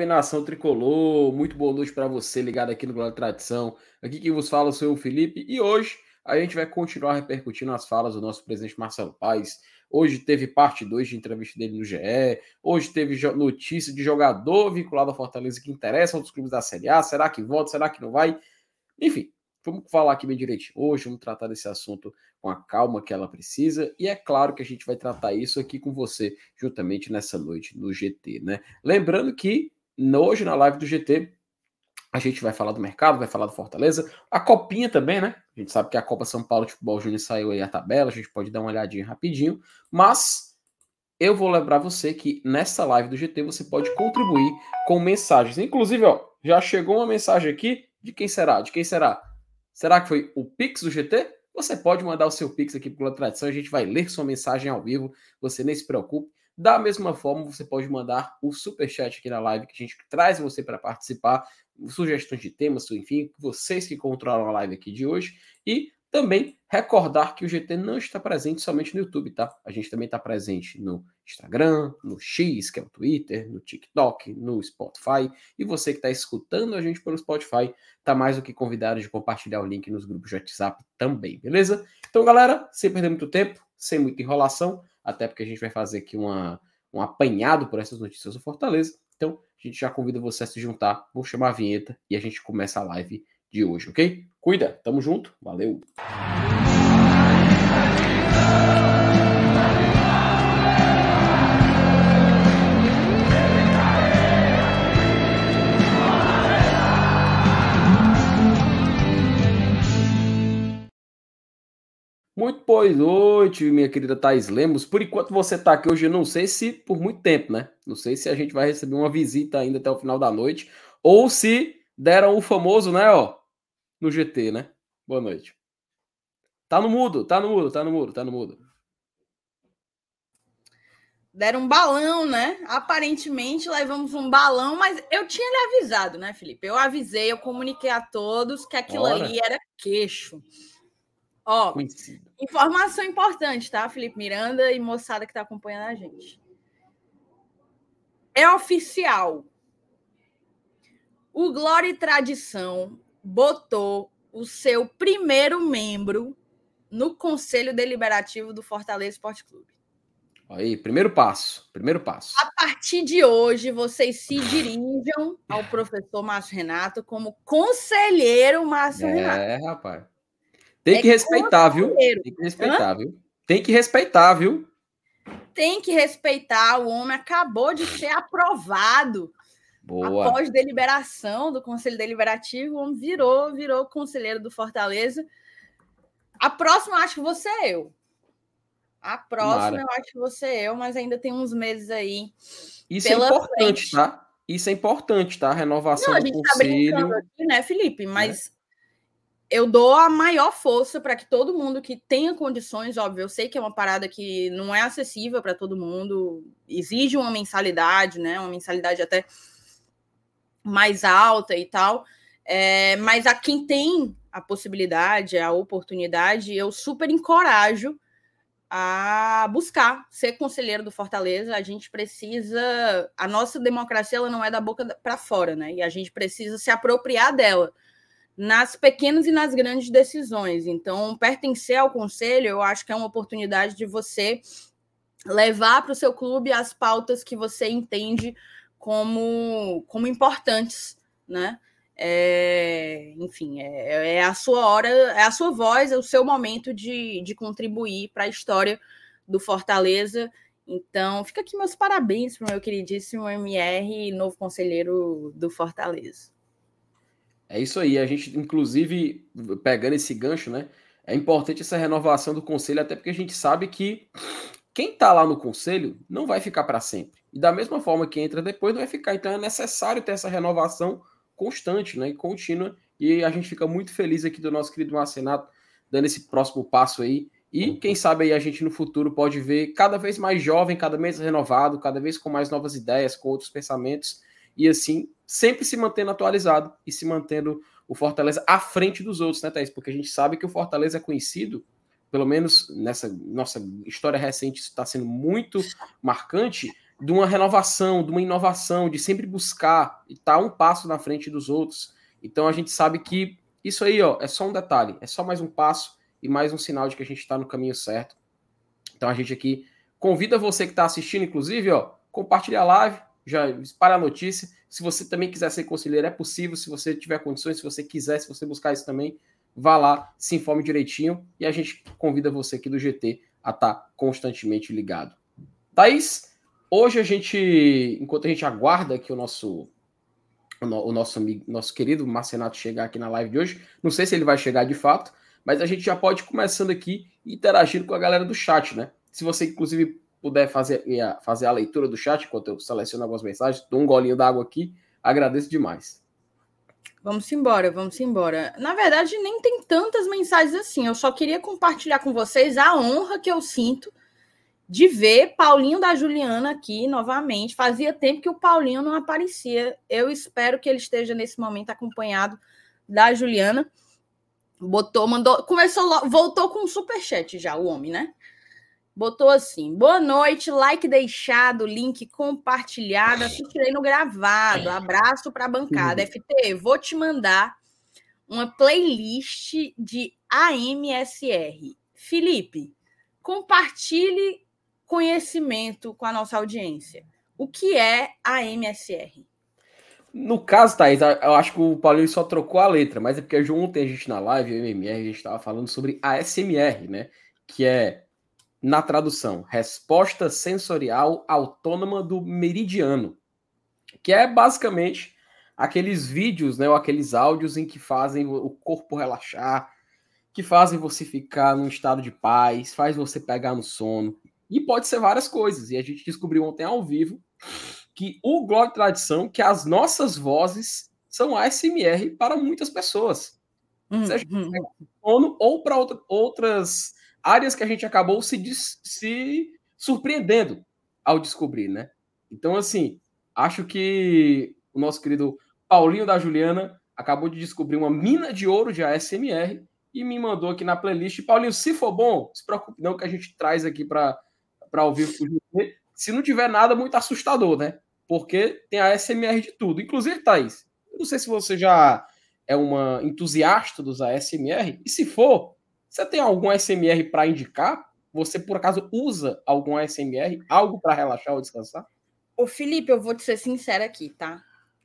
Salve, nação tricolor! Muito boa noite para você ligado aqui no Glória Tradição. Aqui quem vos fala sou o Felipe e hoje a gente vai continuar repercutindo as falas do nosso presidente Marcelo Paes. Hoje teve parte 2 de entrevista dele no GE. Hoje teve notícia de jogador vinculado à Fortaleza que interessa aos clubes da Série A. Será que volta? Será que não vai? Enfim, vamos falar aqui bem direito. Hoje vamos tratar desse assunto com a calma que ela precisa. E é claro que a gente vai tratar isso aqui com você, juntamente nessa noite no GT, né? Lembrando que hoje na live do GT a gente vai falar do mercado, vai falar do Fortaleza, a copinha também, né? A gente sabe que a Copa São Paulo de Futebol Júnior saiu aí a tabela, a gente pode dar uma olhadinha rapidinho, mas eu vou lembrar você que nessa live do GT você pode contribuir com mensagens. Inclusive, ó, já chegou uma mensagem aqui de quem será? De quem será? Será que foi o Pix do GT? Você pode mandar o seu Pix aqui pela tradição, a gente vai ler sua mensagem ao vivo, você nem se preocupe. Da mesma forma, você pode mandar o super chat aqui na live que a gente traz você para participar, sugestões de temas, enfim, vocês que controlam a live aqui de hoje e também recordar que o GT não está presente somente no YouTube, tá? A gente também está presente no Instagram, no X, que é o Twitter, no TikTok, no Spotify. E você que está escutando a gente pelo Spotify, tá mais do que convidado de compartilhar o link nos grupos de WhatsApp também, beleza? Então, galera, sem perder muito tempo, sem muita enrolação, até porque a gente vai fazer aqui uma, um apanhado por essas notícias do Fortaleza. Então, a gente já convida você a se juntar, vou chamar a vinheta e a gente começa a live de hoje, ok? Cuida, tamo junto, valeu! Boa noite, minha querida Thais Lemos. Por enquanto você está aqui hoje, eu não sei se por muito tempo, né? Não sei se a gente vai receber uma visita ainda até o final da noite, ou se deram o famoso, né, ó, no GT, né? Boa noite. Tá no mudo, tá no mudo, tá no mudo, tá no mudo. Deram um balão, né? Aparentemente levamos um balão, mas eu tinha lhe avisado, né, Felipe? Eu avisei, eu comuniquei a todos que aquilo Ora. ali era queixo. Ó, informação importante, tá, Felipe Miranda e moçada que tá acompanhando a gente. É oficial. O Glória e Tradição botou o seu primeiro membro no Conselho Deliberativo do Fortaleza Esporte Clube. Aí, primeiro passo, primeiro passo. A partir de hoje, vocês se dirijam ao professor Márcio Renato como conselheiro Márcio é, Renato. É, rapaz. Tem é que respeitar, viu? Tem que respeitar, Hã? viu? Tem que respeitar, viu? Tem que respeitar. O homem acabou de ser aprovado Boa. Após deliberação do Conselho Deliberativo, o homem virou, virou conselheiro do Fortaleza. A próxima, acho que você é eu. A próxima, Mara. eu acho que você é eu, mas ainda tem uns meses aí. Isso é importante, frente. tá? Isso é importante, tá? A renovação Não, a gente do tá conselho. aqui, né, Felipe? Mas é. Eu dou a maior força para que todo mundo que tenha condições, óbvio, eu sei que é uma parada que não é acessível para todo mundo, exige uma mensalidade, né? Uma mensalidade até mais alta e tal. É, mas a quem tem a possibilidade, a oportunidade, eu super encorajo a buscar ser conselheiro do Fortaleza. A gente precisa, a nossa democracia ela não é da boca para fora, né? E a gente precisa se apropriar dela nas pequenas e nas grandes decisões. Então, pertencer ao conselho, eu acho que é uma oportunidade de você levar para o seu clube as pautas que você entende como, como importantes, né? É, enfim, é, é, a sua hora, é a sua voz, é o seu momento de, de contribuir para a história do Fortaleza. Então, fica aqui meus parabéns para o meu queridíssimo MR, novo conselheiro do Fortaleza. É isso aí, a gente, inclusive, pegando esse gancho, né? É importante essa renovação do conselho, até porque a gente sabe que quem está lá no conselho não vai ficar para sempre. E da mesma forma que entra depois, não vai ficar. Então é necessário ter essa renovação constante né, e contínua. E a gente fica muito feliz aqui do nosso querido Marcenato dando esse próximo passo aí. E quem sabe aí a gente no futuro pode ver cada vez mais jovem, cada vez renovado, cada vez com mais novas ideias, com outros pensamentos. E assim, sempre se mantendo atualizado e se mantendo o Fortaleza à frente dos outros, né, Thaís? Porque a gente sabe que o Fortaleza é conhecido, pelo menos nessa nossa história recente, está sendo muito marcante de uma renovação, de uma inovação, de sempre buscar e estar tá um passo na frente dos outros. Então a gente sabe que isso aí ó, é só um detalhe, é só mais um passo e mais um sinal de que a gente está no caminho certo. Então a gente aqui convida você que está assistindo, inclusive, ó, compartilhar a live, já espalha a notícia. Se você também quiser ser conselheiro, é possível. Se você tiver condições, se você quiser, se você buscar isso também, vá lá, se informe direitinho e a gente convida você aqui do GT a estar tá constantemente ligado. Thaís, hoje a gente, enquanto a gente aguarda que o nosso o nosso amigo, nosso querido Marcenato chegar aqui na live de hoje, não sei se ele vai chegar de fato, mas a gente já pode ir começando aqui interagindo com a galera do chat, né? Se você inclusive puder fazer, fazer a leitura do chat enquanto eu seleciono algumas mensagens, dou um golinho d'água aqui, agradeço demais. Vamos embora, vamos embora. Na verdade, nem tem tantas mensagens assim. Eu só queria compartilhar com vocês a honra que eu sinto de ver Paulinho da Juliana aqui novamente. Fazia tempo que o Paulinho não aparecia. Eu espero que ele esteja nesse momento acompanhado da Juliana. Botou, mandou, começou, voltou com um super chat já o homem, né? Botou assim: boa noite, like deixado, link compartilhado, assistirei no gravado. Abraço para a bancada. FT, vou te mandar uma playlist de AMSR. Felipe, compartilhe conhecimento com a nossa audiência. O que é AMSR? No caso, Thaís, eu acho que o Paulinho só trocou a letra, mas é porque ontem a gente na live, o MMR, a gente estava falando sobre ASMR, né? Que é na tradução, resposta sensorial autônoma do meridiano, que é basicamente aqueles vídeos, né, ou aqueles áudios em que fazem o corpo relaxar, que fazem você ficar num estado de paz, faz você pegar no sono. E pode ser várias coisas. E a gente descobriu ontem ao vivo que o Glória Tradição, que as nossas vozes são ASMR para muitas pessoas. Hum, seja hum. sono ou para outra, outras áreas que a gente acabou se, se surpreendendo ao descobrir, né? Então, assim, acho que o nosso querido Paulinho da Juliana acabou de descobrir uma mina de ouro de ASMR e me mandou aqui na playlist. Paulinho, se for bom, se preocupe não que a gente traz aqui para ouvir o Se não tiver nada muito assustador, né? Porque tem a ASMR de tudo. Inclusive, Thaís, eu não sei se você já é uma entusiasta dos ASMR, e se for, você tem algum SMR para indicar? Você por acaso usa algum SMR, algo para relaxar ou descansar? Ô Felipe, eu vou te ser sincera aqui, tá?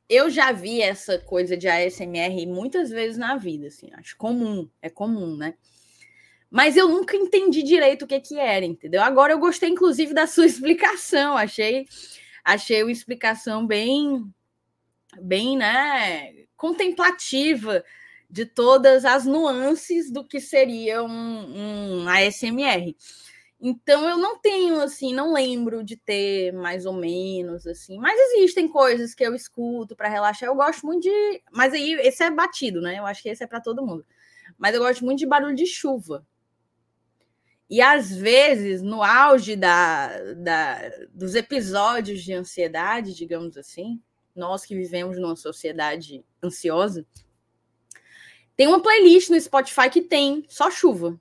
Eu já vi essa coisa de ASMR muitas vezes na vida, assim, acho comum, é comum, né? Mas eu nunca entendi direito o que que era, entendeu? Agora eu gostei inclusive da sua explicação, achei achei uma explicação bem bem, né, contemplativa de todas as nuances do que seria um, um ASMR. Então eu não tenho assim, não lembro de ter mais ou menos assim, mas existem coisas que eu escuto para relaxar. Eu gosto muito de, mas aí esse é batido, né? Eu acho que esse é para todo mundo. Mas eu gosto muito de barulho de chuva. E às vezes, no auge da, da, dos episódios de ansiedade, digamos assim, nós que vivemos numa sociedade ansiosa, tem uma playlist no Spotify que tem só chuva.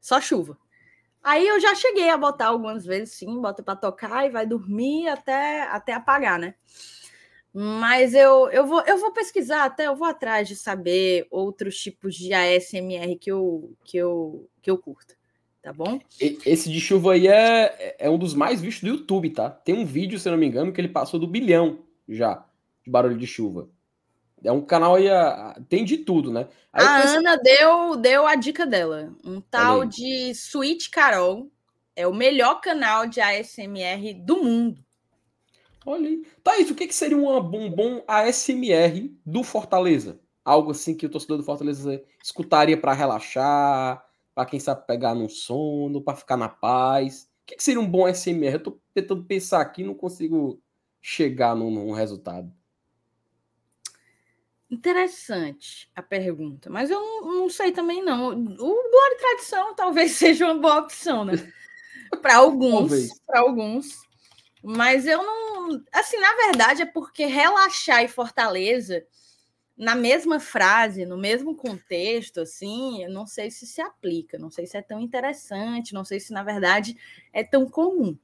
Só chuva. Aí eu já cheguei a botar algumas vezes, sim, bota para tocar e vai dormir até, até apagar, né? Mas eu, eu, vou, eu vou pesquisar até, eu vou atrás de saber outros tipos de ASMR que eu, que eu, que eu curto. Tá bom? Esse de chuva aí é, é um dos mais vistos do YouTube, tá? Tem um vídeo, se não me engano, que ele passou do bilhão já de barulho de chuva. É um canal aí, tem de tudo, né? Aí a pensei... Ana deu, deu a dica dela. Um tal de Sweet Carol. É o melhor canal de ASMR do mundo. Olha aí. Thaís, o que, que seria um bom ASMR do Fortaleza? Algo assim que o torcedor do Fortaleza escutaria para relaxar, para quem sabe pegar no sono, para ficar na paz. O que, que seria um bom ASMR? Eu tô tentando pensar aqui não consigo chegar num, num resultado. Interessante a pergunta, mas eu não, não, sei também não. O Glória e Tradição talvez seja uma boa opção, né? Para alguns, para alguns. Mas eu não, assim, na verdade é porque relaxar e fortaleza na mesma frase, no mesmo contexto, assim, eu não sei se se aplica, não sei se é tão interessante, não sei se na verdade é tão comum.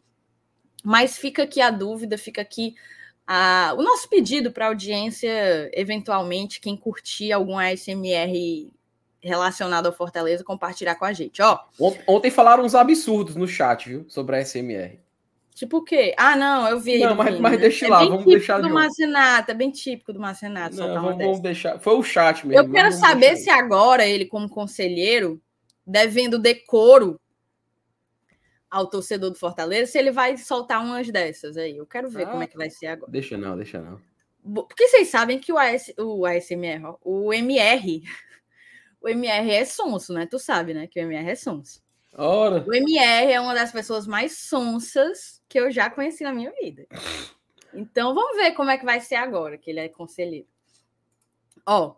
Mas fica aqui a dúvida, fica aqui a, o nosso pedido para a audiência, eventualmente, quem curtir algum ASMR relacionado ao Fortaleza, compartilhar com a gente. Ó, Ontem falaram uns absurdos no chat, viu? Sobre a ASMR. Tipo o quê? Ah, não, eu vi. Não, mas, mas deixa é lá, vamos deixar do Marcenato, é bem típico do Marcenato. Não, vamos, vamos deixar. Foi o chat mesmo. Eu quero saber se agora ele, como conselheiro, devendo decoro ao torcedor do Fortaleza, se ele vai soltar umas dessas aí. Eu quero ver ah, como é que vai ser agora. Deixa não, deixa não. Porque vocês sabem que o, AS, o ASMR, o MR, o MR é sonso, né? Tu sabe, né? Que o MR é sonso. Ora. O MR é uma das pessoas mais sonsas que eu já conheci na minha vida. Então vamos ver como é que vai ser agora, que ele é conselheiro. Ó,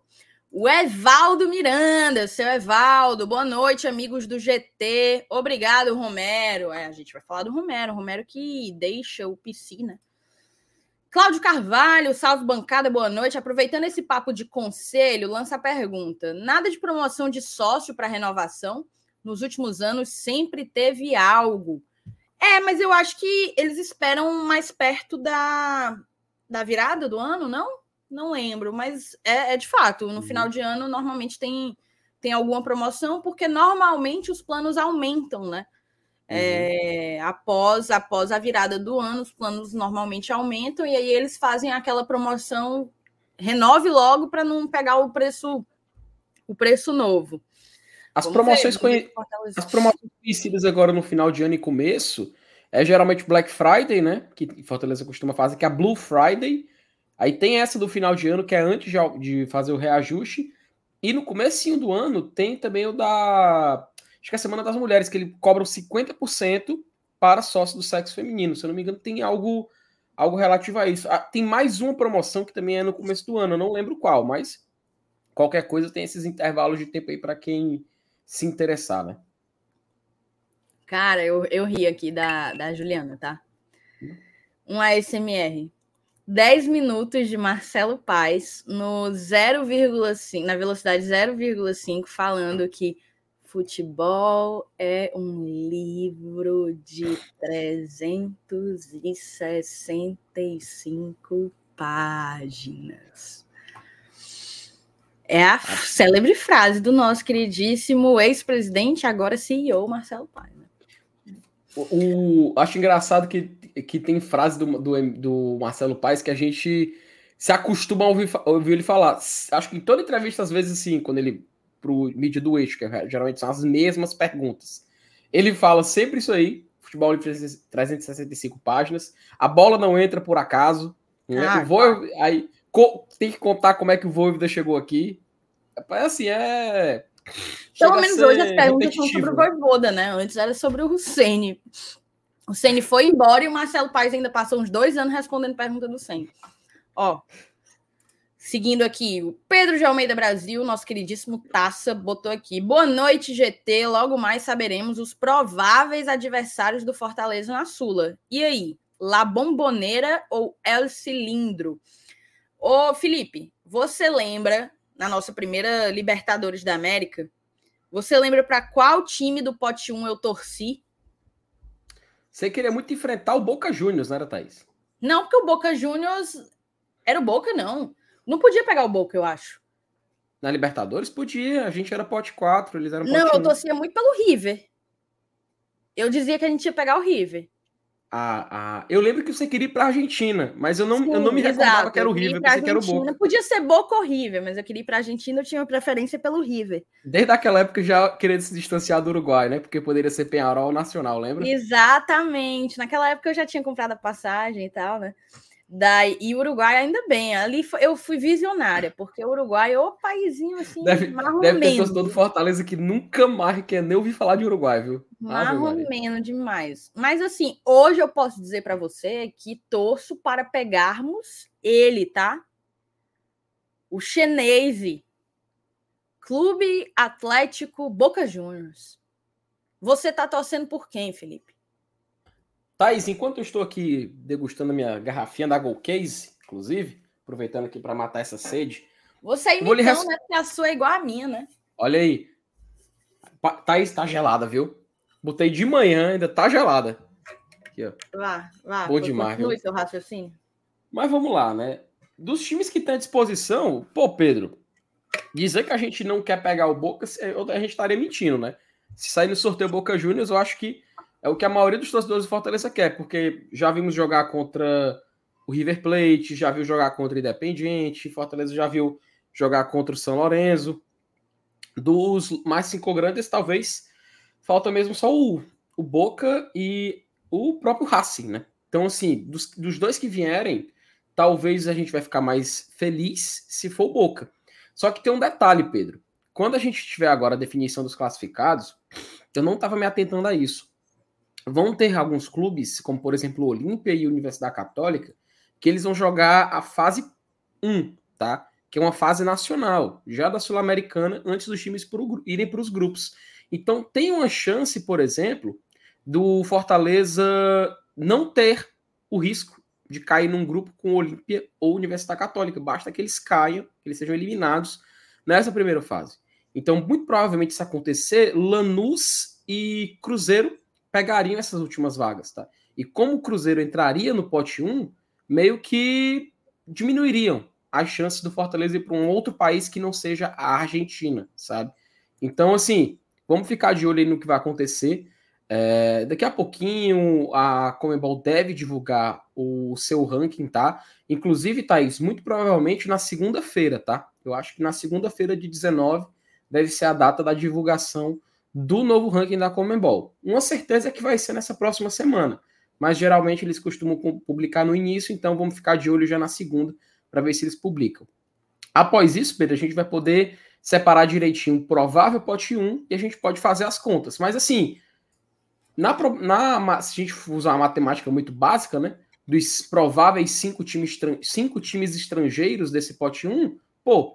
o Evaldo Miranda, seu Evaldo, boa noite, amigos do GT. Obrigado, Romero. É, a gente vai falar do Romero, Romero que deixa o piscina. Cláudio Carvalho, salve bancada, boa noite. Aproveitando esse papo de conselho, lança a pergunta: nada de promoção de sócio para renovação? nos últimos anos sempre teve algo. É, mas eu acho que eles esperam mais perto da, da virada do ano, não? Não lembro, mas é, é de fato. No uhum. final de ano, normalmente tem, tem alguma promoção, porque normalmente os planos aumentam, né? É, uhum. após, após a virada do ano, os planos normalmente aumentam, e aí eles fazem aquela promoção, renove logo para não pegar o preço, o preço novo. As promoções. As promoções conhecidas agora no final de ano e começo é geralmente Black Friday, né? Que Fortaleza costuma fazer, que é a Blue Friday. Aí tem essa do final de ano, que é antes de fazer o reajuste. E no comecinho do ano tem também o da. Acho que é a Semana das Mulheres, que ele cobram 50% para sócio do sexo feminino. Se eu não me engano, tem algo, algo relativo a isso. Ah, tem mais uma promoção que também é no começo do ano, eu não lembro qual, mas qualquer coisa tem esses intervalos de tempo aí para quem se interessar, né? Cara, eu, eu ri aqui da, da Juliana, tá? Um ASMR. 10 minutos de Marcelo Paes no 0,5, na velocidade 0,5, falando que futebol é um livro de 365 páginas. É a célebre frase do nosso queridíssimo ex-presidente, agora CEO, Marcelo Paes. Né? O, acho engraçado que, que tem frase do, do, do Marcelo Paes que a gente se acostuma a ouvir, ouvir ele falar. Acho que em toda entrevista, às vezes, assim, quando ele. pro mídia do eixo, que é, geralmente são as mesmas perguntas. Ele fala sempre isso aí: futebol de 365 páginas, a bola não entra por acaso. Né? Ah, vou, aí, tem que contar como é que o Voivoda chegou aqui. É assim, é. Pelo menos hoje as perguntas são sobre o Voivoda, né? Antes era sobre o Hussein. O Ceni foi embora e o Marcelo Paes ainda passou uns dois anos respondendo pergunta do Ceni. Ó, seguindo aqui, o Pedro de Almeida Brasil, nosso queridíssimo Taça, botou aqui. Boa noite, GT. Logo mais saberemos os prováveis adversários do Fortaleza na Sula. E aí, La Bomboneira ou El Cilindro? Ô, Felipe, você lembra, na nossa primeira Libertadores da América, você lembra para qual time do pote 1 eu torci? Você queria muito enfrentar o Boca Juniors, não era, Thaís? Não, porque o Boca Juniors era o Boca, não. Não podia pegar o Boca, eu acho. Na Libertadores podia, a gente era pote 4, eles eram pote Não, 1. eu torcia muito pelo River. Eu dizia que a gente ia pegar o River a, a... Eu lembro que você queria ir para a Argentina, mas eu não, Sim, eu não me exato. recordava que era o River, você que era o Boca. Podia ser Boca ou River, mas eu queria ir para a Argentina, eu tinha uma preferência pelo River. Desde aquela época já queria se distanciar do Uruguai, né? Porque poderia ser Penharol Nacional, lembra? Exatamente. Naquela época eu já tinha comprado a passagem e tal, né? Daí, e Uruguai, ainda bem, ali foi, eu fui visionária, porque o Uruguai é o paísinho assim, deve, deve ter torcedor do Fortaleza que nunca mais quer nem ouvir falar de Uruguai, viu? Marromeno demais. Mas assim, hoje eu posso dizer para você que torço para pegarmos ele, tá? O chinese Clube Atlético Boca Juniors. Você tá torcendo por quem, Felipe? Thaís, enquanto eu estou aqui degustando a minha garrafinha da Gold Case, inclusive, aproveitando aqui para matar essa sede. Você é imitão, res... né? Porque a sua é igual a minha, né? Olha aí. Thaís, tá gelada, viu? Botei de manhã, ainda tá gelada. aqui, ó. Vá, vá. Bom demais. Continue seu raciocínio. Mas vamos lá, né? Dos times que tem à disposição, pô, Pedro, dizer que a gente não quer pegar o Boca, a gente estaria mentindo, né? Se sair no sorteio Boca Juniors, eu acho que é o que a maioria dos torcedores do Fortaleza quer, porque já vimos jogar contra o River Plate, já viu jogar contra o Independiente, Fortaleza já viu jogar contra o São Lourenço. Dos mais cinco grandes, talvez falta mesmo só o, o Boca e o próprio Racing, né? Então, assim, dos, dos dois que vierem, talvez a gente vai ficar mais feliz se for o Boca. Só que tem um detalhe, Pedro. Quando a gente tiver agora a definição dos classificados, eu não estava me atentando a isso. Vão ter alguns clubes, como por exemplo o Olímpia e a Universidade Católica, que eles vão jogar a fase 1, tá? Que é uma fase nacional, já da Sul-Americana, antes dos times pro, irem para os grupos. Então tem uma chance, por exemplo, do Fortaleza não ter o risco de cair num grupo com Olímpia ou Universidade Católica. Basta que eles caiam, que eles sejam eliminados nessa primeira fase. Então, muito provavelmente, se acontecer, Lanús e Cruzeiro pegariam essas últimas vagas, tá? E como o Cruzeiro entraria no pote 1, meio que diminuiriam as chances do Fortaleza ir para um outro país que não seja a Argentina, sabe? Então, assim, vamos ficar de olho aí no que vai acontecer. É, daqui a pouquinho a Comebol deve divulgar o seu ranking, tá? Inclusive, Thaís, muito provavelmente na segunda-feira, tá? Eu acho que na segunda-feira de 19 deve ser a data da divulgação do novo ranking da Comebol. Uma certeza é que vai ser nessa próxima semana, mas geralmente eles costumam publicar no início, então vamos ficar de olho já na segunda para ver se eles publicam. Após isso, Pedro, a gente vai poder separar direitinho o provável pote 1 e a gente pode fazer as contas. Mas assim, na, na, se a gente usar uma matemática muito básica, né? Dos prováveis cinco times, cinco times estrangeiros desse pote 1, pô,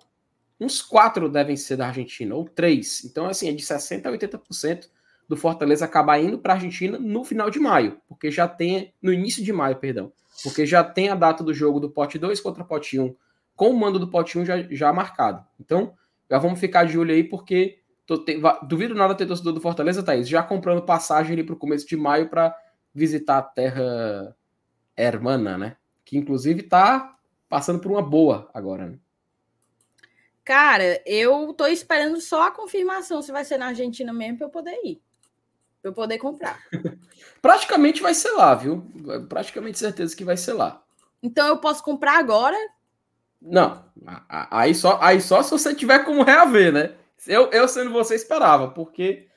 uns quatro devem ser da Argentina, ou três. Então, assim, é de 60% a 80% do Fortaleza acabar indo para a Argentina no final de maio, porque já tem, no início de maio, perdão, porque já tem a data do jogo do pote 2 contra pote 1, com o mando do pote 1 já, já marcado. Então, já vamos ficar de olho aí, porque Tô, duvido nada ter torcedor do Fortaleza, Thaís, já comprando passagem ali para o começo de maio para visitar a terra hermana, né? Que inclusive está passando por uma boa agora, né? Cara, eu tô esperando só a confirmação se vai ser na Argentina mesmo para eu poder ir. Pra eu poder comprar. Praticamente vai ser lá, viu? Praticamente certeza que vai ser lá. Então eu posso comprar agora? Não. Aí só, aí só se você tiver como reaver, né? Eu, eu sendo você, esperava, porque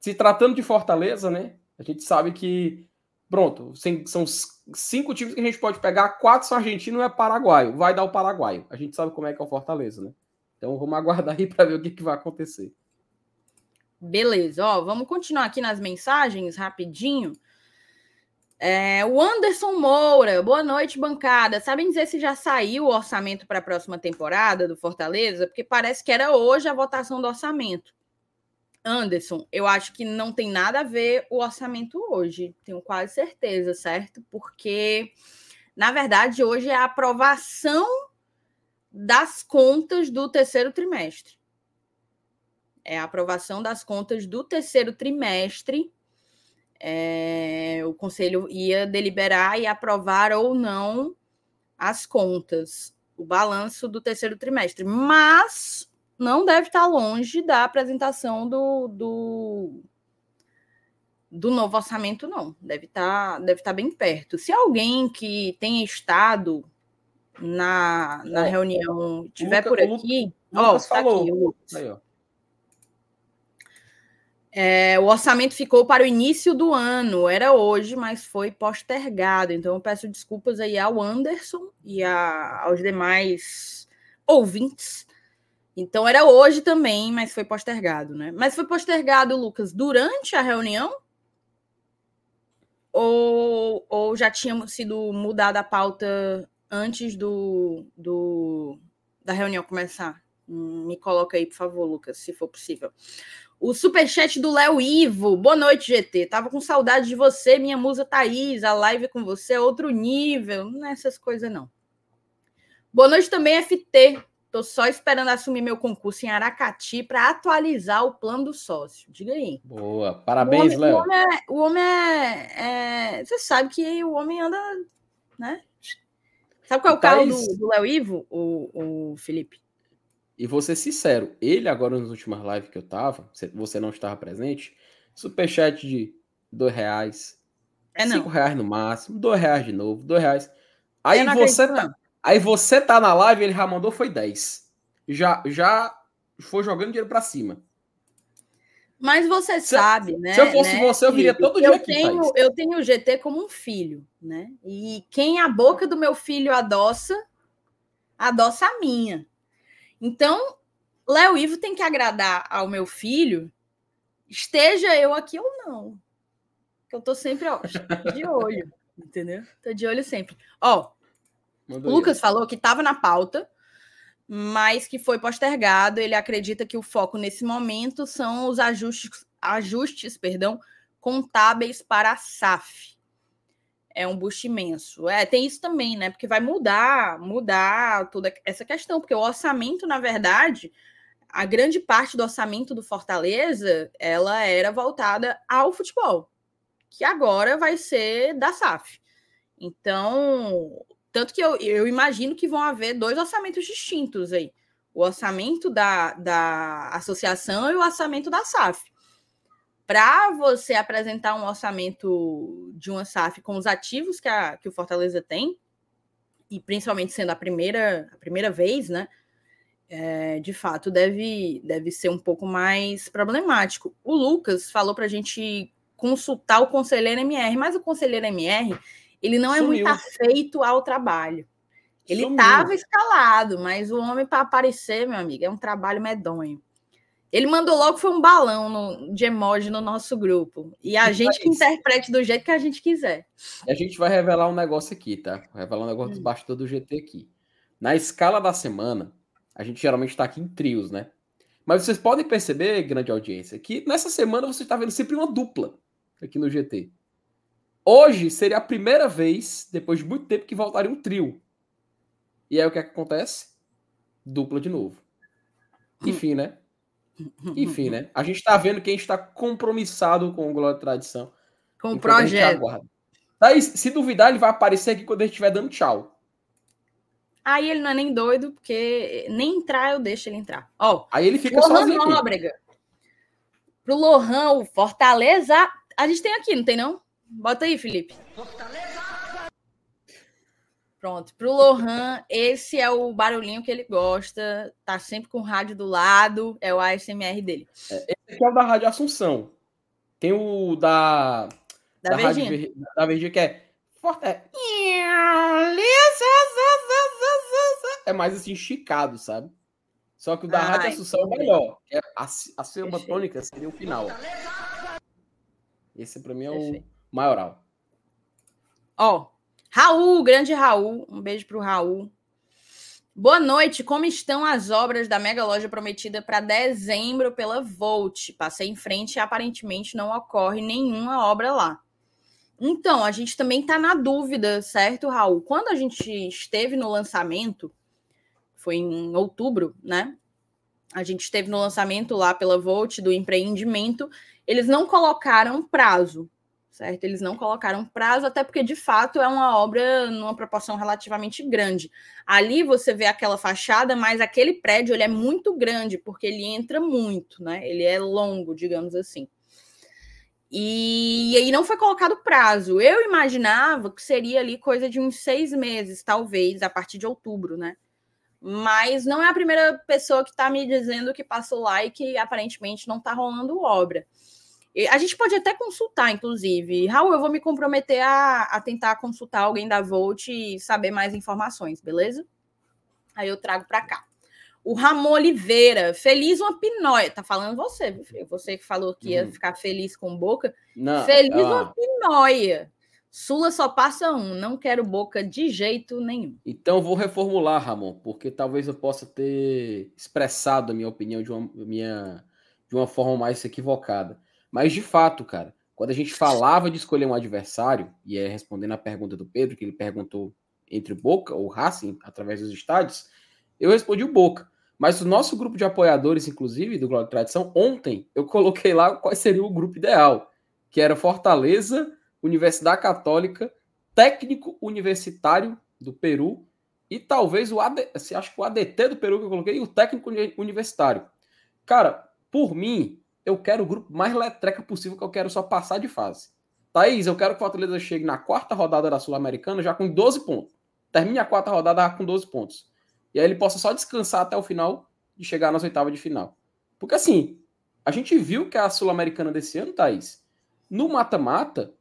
se tratando de Fortaleza, né? A gente sabe que, pronto, são cinco times que a gente pode pegar, quatro são argentinos e é paraguaio. Vai dar o paraguaio. A gente sabe como é que é o Fortaleza, né? Então vamos aguardar aí para ver o que, que vai acontecer. Beleza, ó, vamos continuar aqui nas mensagens rapidinho. É, o Anderson Moura, boa noite, bancada. Sabem dizer se já saiu o orçamento para a próxima temporada do Fortaleza? Porque parece que era hoje a votação do orçamento. Anderson, eu acho que não tem nada a ver o orçamento hoje, tenho quase certeza, certo? Porque, na verdade, hoje é a aprovação das contas do terceiro trimestre. É a aprovação das contas do terceiro trimestre é, o conselho ia deliberar e aprovar ou não as contas, o balanço do terceiro trimestre, mas não deve estar longe da apresentação do, do, do novo orçamento, não. Deve estar, deve estar bem perto. Se alguém que tenha estado na, na reunião tiver por aqui, ó, tá falou. Aqui, Aí, ó. É, o orçamento ficou para o início do ano, era hoje, mas foi postergado. Então, eu peço desculpas aí ao Anderson e a, aos demais ouvintes. Então, era hoje também, mas foi postergado, né? Mas foi postergado, Lucas, durante a reunião? Ou, ou já tinha sido mudada a pauta antes do, do, da reunião começar? Me coloca aí, por favor, Lucas, se for possível. O superchat do Léo Ivo. Boa noite, GT. Tava com saudade de você, minha musa Thaís. A live com você é outro nível. Não é essas coisas, não. Boa noite também, FT. Tô só esperando assumir meu concurso em Aracati para atualizar o plano do sócio. Diga aí. Boa, parabéns, Léo. O homem, é, o homem é, é, Você sabe que o homem anda, né? Sabe qual é o carro do Léo Ivo, o, o Felipe? E vou ser sincero, ele agora nas últimas lives que eu tava, você não estava presente, superchat de dois reais, é não. cinco reais no máximo, dois reais de novo, dois reais. Aí você tá, aí você tá na live, ele já mandou foi 10. Já, já foi jogando dinheiro para cima. Mas você se, sabe, né? Se eu fosse né, você, eu viria todo dia eu aqui. Tenho, eu tenho o GT como um filho, né? E quem a boca do meu filho adoça, adoça a minha. Então, Léo Ivo tem que agradar ao meu filho, esteja eu aqui ou não. Que eu tô sempre ó, de olho, entendeu? Tô de olho sempre. Ó, o Lucas falou que estava na pauta, mas que foi postergado. Ele acredita que o foco nesse momento são os ajustes, ajustes, perdão, contábeis para a SAF é um boost imenso. É, tem isso também, né? Porque vai mudar, mudar toda essa questão, porque o orçamento, na verdade, a grande parte do orçamento do Fortaleza, ela era voltada ao futebol, que agora vai ser da SAF. Então, tanto que eu, eu imagino que vão haver dois orçamentos distintos aí. O orçamento da, da associação e o orçamento da SAF para você apresentar um orçamento de uma SAF com os ativos que, a, que o Fortaleza tem, e principalmente sendo a primeira, a primeira vez, né? É, de fato, deve, deve ser um pouco mais problemático. O Lucas falou para a gente consultar o conselheiro MR, mas o conselheiro MR ele não Sumiu. é muito afeito ao trabalho. Ele estava escalado, mas o homem para aparecer, meu amigo, é um trabalho medonho. Ele mandou logo foi um balão no, de emoji no nosso grupo. E a gente que interprete do jeito que a gente quiser. A gente vai revelar um negócio aqui, tá? Vai revelar um negócio hum. dos bastidores do GT aqui. Na escala da semana, a gente geralmente está aqui em trios, né? Mas vocês podem perceber, grande audiência, que nessa semana você está vendo sempre uma dupla aqui no GT. Hoje seria a primeira vez, depois de muito tempo, que voltaria um trio. E aí o que, é que acontece? Dupla de novo. Enfim, né? Enfim, né? A gente está vendo quem está compromissado com o Glória Tradição. Com o projeto. Daí, se duvidar, ele vai aparecer aqui quando a gente estiver dando tchau. Aí ele não é nem doido, porque nem entrar eu deixo ele entrar. Ó, aí ele fica Lohan sozinho. Nóbrega. Pro Lohan, o Fortaleza. A gente tem aqui, não tem não? Bota aí, Felipe. Pronto, para o Lohan, esse é o barulhinho que ele gosta, tá sempre com o rádio do lado, é o ASMR dele. É, esse aqui é o da Rádio Assunção. Tem o da. Da, da Verdinha. Rádio, da Verdinha que é. É, é mais assim, esticado, sabe? Só que o da ah, Rádio Assunção é melhor. É a, a sílaba tônica seria o final. Esse para mim é Perfeito. o maioral. Ó, Raul, grande Raul, um beijo para o Raul. Boa noite, como estão as obras da mega loja prometida para dezembro pela Volt? Passei em frente e aparentemente não ocorre nenhuma obra lá. Então, a gente também está na dúvida, certo, Raul? Quando a gente esteve no lançamento, foi em outubro, né? A gente esteve no lançamento lá pela Volt do empreendimento, eles não colocaram prazo certo? Eles não colocaram prazo, até porque de fato é uma obra numa proporção relativamente grande. Ali você vê aquela fachada, mas aquele prédio ele é muito grande, porque ele entra muito, né? Ele é longo, digamos assim. E, aí não foi colocado prazo. Eu imaginava que seria ali coisa de uns seis meses, talvez, a partir de outubro, né? Mas não é a primeira pessoa que está me dizendo que passou lá e que aparentemente não está rolando obra. A gente pode até consultar, inclusive. Raul, eu vou me comprometer a, a tentar consultar alguém da Volt e saber mais informações, beleza? Aí eu trago para cá. O Ramon Oliveira, feliz uma pinóia. Tá falando você, filho? Você que falou que ia uhum. ficar feliz com boca. Não, feliz ó. uma pinóia. Sula só passa um, não quero boca de jeito nenhum. Então vou reformular, Ramon, porque talvez eu possa ter expressado a minha opinião de uma, minha, de uma forma mais equivocada. Mas de fato, cara, quando a gente falava de escolher um adversário, e é respondendo a pergunta do Pedro, que ele perguntou entre Boca ou Racing, através dos estádios, Eu respondi o Boca. Mas o nosso grupo de apoiadores, inclusive, do Glória e Tradição, ontem eu coloquei lá qual seria o grupo ideal, que era Fortaleza, Universidade Católica, Técnico Universitário do Peru e talvez o AD, acho que o ADT do Peru que eu coloquei e o Técnico Universitário. Cara, por mim, eu quero o grupo mais letreca possível, que eu quero só passar de fase. Thaís, eu quero que o Fortaleza chegue na quarta rodada da Sul-Americana já com 12 pontos. Termine a quarta rodada já com 12 pontos. E aí ele possa só descansar até o final de chegar nas oitavas de final. Porque assim, a gente viu que a Sul-Americana desse ano, Thaís, no mata-mata,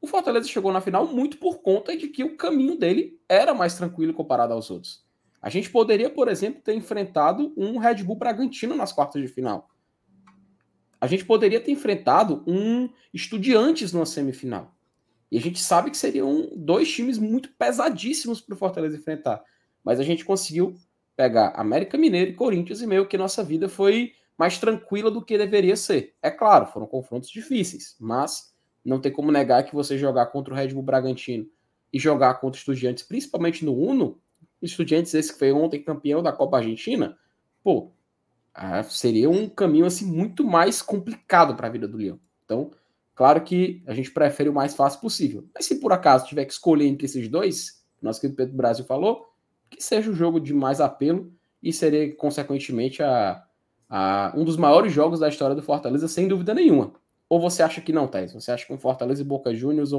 o Fortaleza chegou na final muito por conta de que o caminho dele era mais tranquilo comparado aos outros. A gente poderia, por exemplo, ter enfrentado um Red Bull Bragantino nas quartas de final. A gente poderia ter enfrentado um Estudiantes numa semifinal. E a gente sabe que seriam dois times muito pesadíssimos para o Fortaleza enfrentar. Mas a gente conseguiu pegar América Mineiro e Corinthians e meio que nossa vida foi mais tranquila do que deveria ser. É claro, foram confrontos difíceis, mas não tem como negar que você jogar contra o Red Bull Bragantino e jogar contra Estudiantes, principalmente no Uno, Estudiantes esse que foi ontem campeão da Copa Argentina, pô, ah, seria um caminho assim muito mais complicado para a vida do Leão. Então, claro que a gente prefere o mais fácil possível. Mas se por acaso tiver que escolher entre esses dois, nosso querido Pedro Brasil falou, que seja o jogo de mais apelo e seria, consequentemente, a, a, um dos maiores jogos da história do Fortaleza, sem dúvida nenhuma. Ou você acha que não, Thais? Você acha que um Fortaleza e Boca Juniors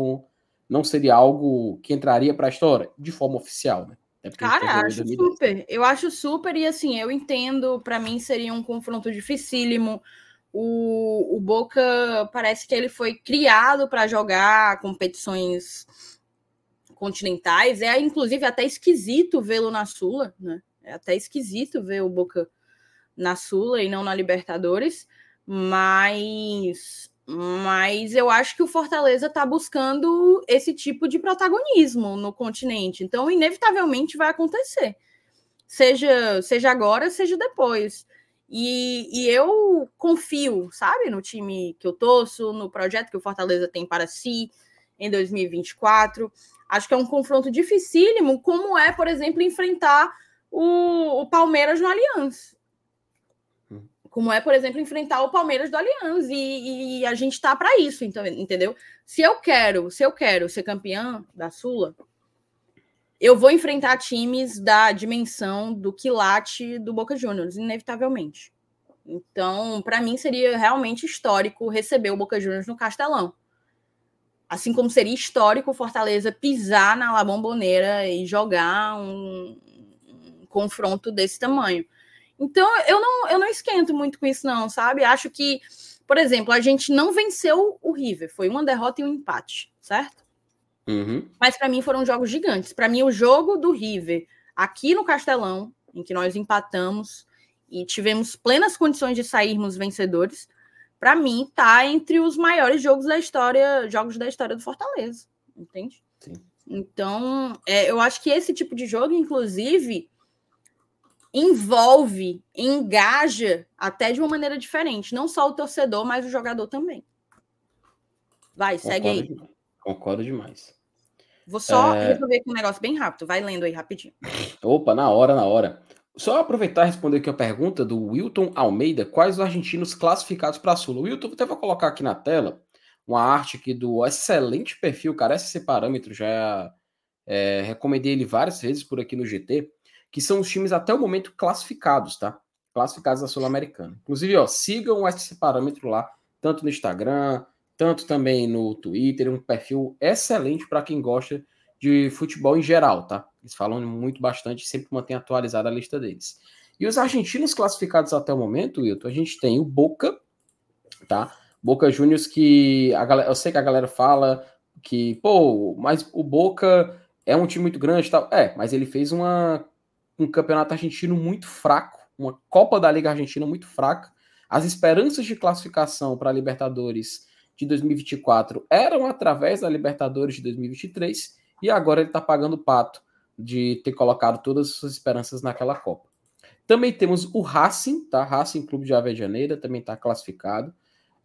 não seria algo que entraria para a história de forma oficial, né? Cara, acho super. Eu acho super e assim, eu entendo, para mim seria um confronto dificílimo. O, o Boca parece que ele foi criado para jogar competições continentais. É inclusive até esquisito vê-lo na Sula, né? É até esquisito ver o Boca na Sula e não na Libertadores, mas mas eu acho que o Fortaleza está buscando esse tipo de protagonismo no continente. Então, inevitavelmente vai acontecer. Seja, seja agora, seja depois. E, e, eu confio, sabe, no time que eu torço, no projeto que o Fortaleza tem para si em 2024. Acho que é um confronto dificílimo, como é, por exemplo, enfrentar o, o Palmeiras no Allianz. Como é, por exemplo, enfrentar o Palmeiras do Allianz. E, e a gente está para isso, então, entendeu? Se eu quero, se eu quero ser campeã da Sula, eu vou enfrentar times da dimensão do quilate do Boca Juniors, inevitavelmente. Então, para mim, seria realmente histórico receber o Boca Juniors no Castelão. Assim como seria histórico o Fortaleza pisar na La Bombonera e jogar um confronto desse tamanho. Então, eu não, eu não esquento muito com isso, não, sabe? Acho que, por exemplo, a gente não venceu o River, foi uma derrota e um empate, certo? Uhum. Mas para mim foram jogos gigantes. Para mim, o jogo do River aqui no Castelão, em que nós empatamos e tivemos plenas condições de sairmos vencedores, para mim, tá entre os maiores jogos da história, jogos da história do Fortaleza, entende? Sim. Então, é, eu acho que esse tipo de jogo, inclusive, envolve, engaja até de uma maneira diferente, não só o torcedor, mas o jogador também. Vai, Concordo segue aí. Concordo demais. Vou só é... resolver aqui um negócio bem rápido, vai lendo aí rapidinho. Opa, na hora, na hora. Só aproveitar e responder aqui a pergunta do Wilton Almeida: quais os argentinos classificados para a Sul? O Wilton, até vou colocar aqui na tela uma arte aqui do excelente perfil, cara. Esse parâmetro já é, recomendei ele várias vezes por aqui no GT, que são os times até o momento classificados, tá? Classificados da Sul-Americana. Inclusive, ó, sigam esse parâmetro lá, tanto no Instagram, tanto também no Twitter. Um perfil excelente para quem gosta de futebol em geral, tá? Eles falam muito bastante, sempre mantém atualizada a lista deles. E os argentinos classificados até o momento, Wilton, a gente tem o Boca, tá? Boca Juniors que a galera, eu sei que a galera fala que, pô, mas o Boca é um time muito grande e tal. É, mas ele fez uma, um campeonato argentino muito fraco, uma Copa da Liga Argentina muito fraca. As esperanças de classificação para a Libertadores de 2024 eram através da Libertadores de 2023 e agora ele está pagando o pato de ter colocado todas as suas esperanças naquela Copa. Também temos o Racing, tá? Racing Clube de Avejaneira também está classificado.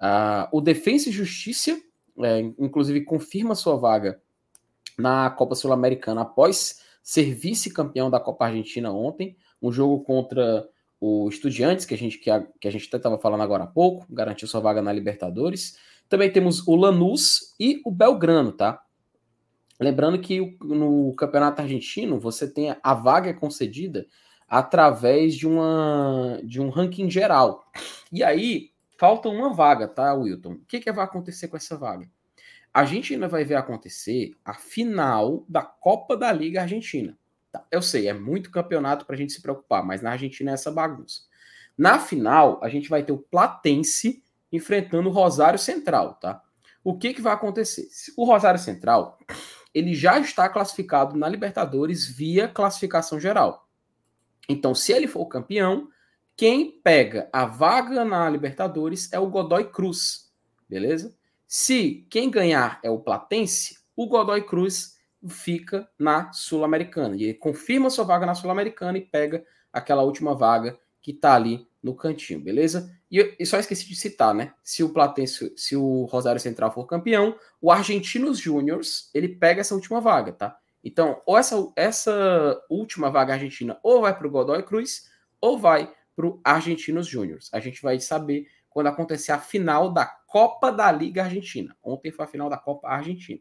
Uh, o Defensa e Justiça, é, inclusive, confirma sua vaga na Copa Sul-Americana após ser vice-campeão da Copa Argentina ontem. um jogo contra o Estudiantes, que a gente, que a, que a gente até estava falando agora há pouco, garantiu sua vaga na Libertadores. Também temos o Lanús e o Belgrano, tá? Lembrando que no Campeonato Argentino você tem a vaga concedida através de, uma, de um ranking geral. E aí, falta uma vaga, tá, Wilton? O que, que vai acontecer com essa vaga? A gente ainda vai ver acontecer a final da Copa da Liga Argentina. Tá? Eu sei, é muito campeonato para a gente se preocupar, mas na Argentina é essa bagunça. Na final, a gente vai ter o Platense enfrentando o Rosário Central, tá? O que, que vai acontecer? O Rosário Central ele já está classificado na Libertadores via classificação geral. Então, se ele for campeão, quem pega a vaga na Libertadores é o Godoy Cruz, beleza? Se quem ganhar é o Platense, o Godoy Cruz fica na Sul-Americana. E ele confirma sua vaga na Sul-Americana e pega aquela última vaga que está ali no cantinho, beleza? E, só esqueci de citar, né? Se o Platense, se o Rosário Central for campeão, o Argentinos Júniors, ele pega essa última vaga, tá? Então, ou essa, essa última vaga argentina ou vai para o Godoy Cruz ou vai para o Argentinos Júniors. A gente vai saber quando acontecer a final da Copa da Liga Argentina. Ontem foi a final da Copa Argentina.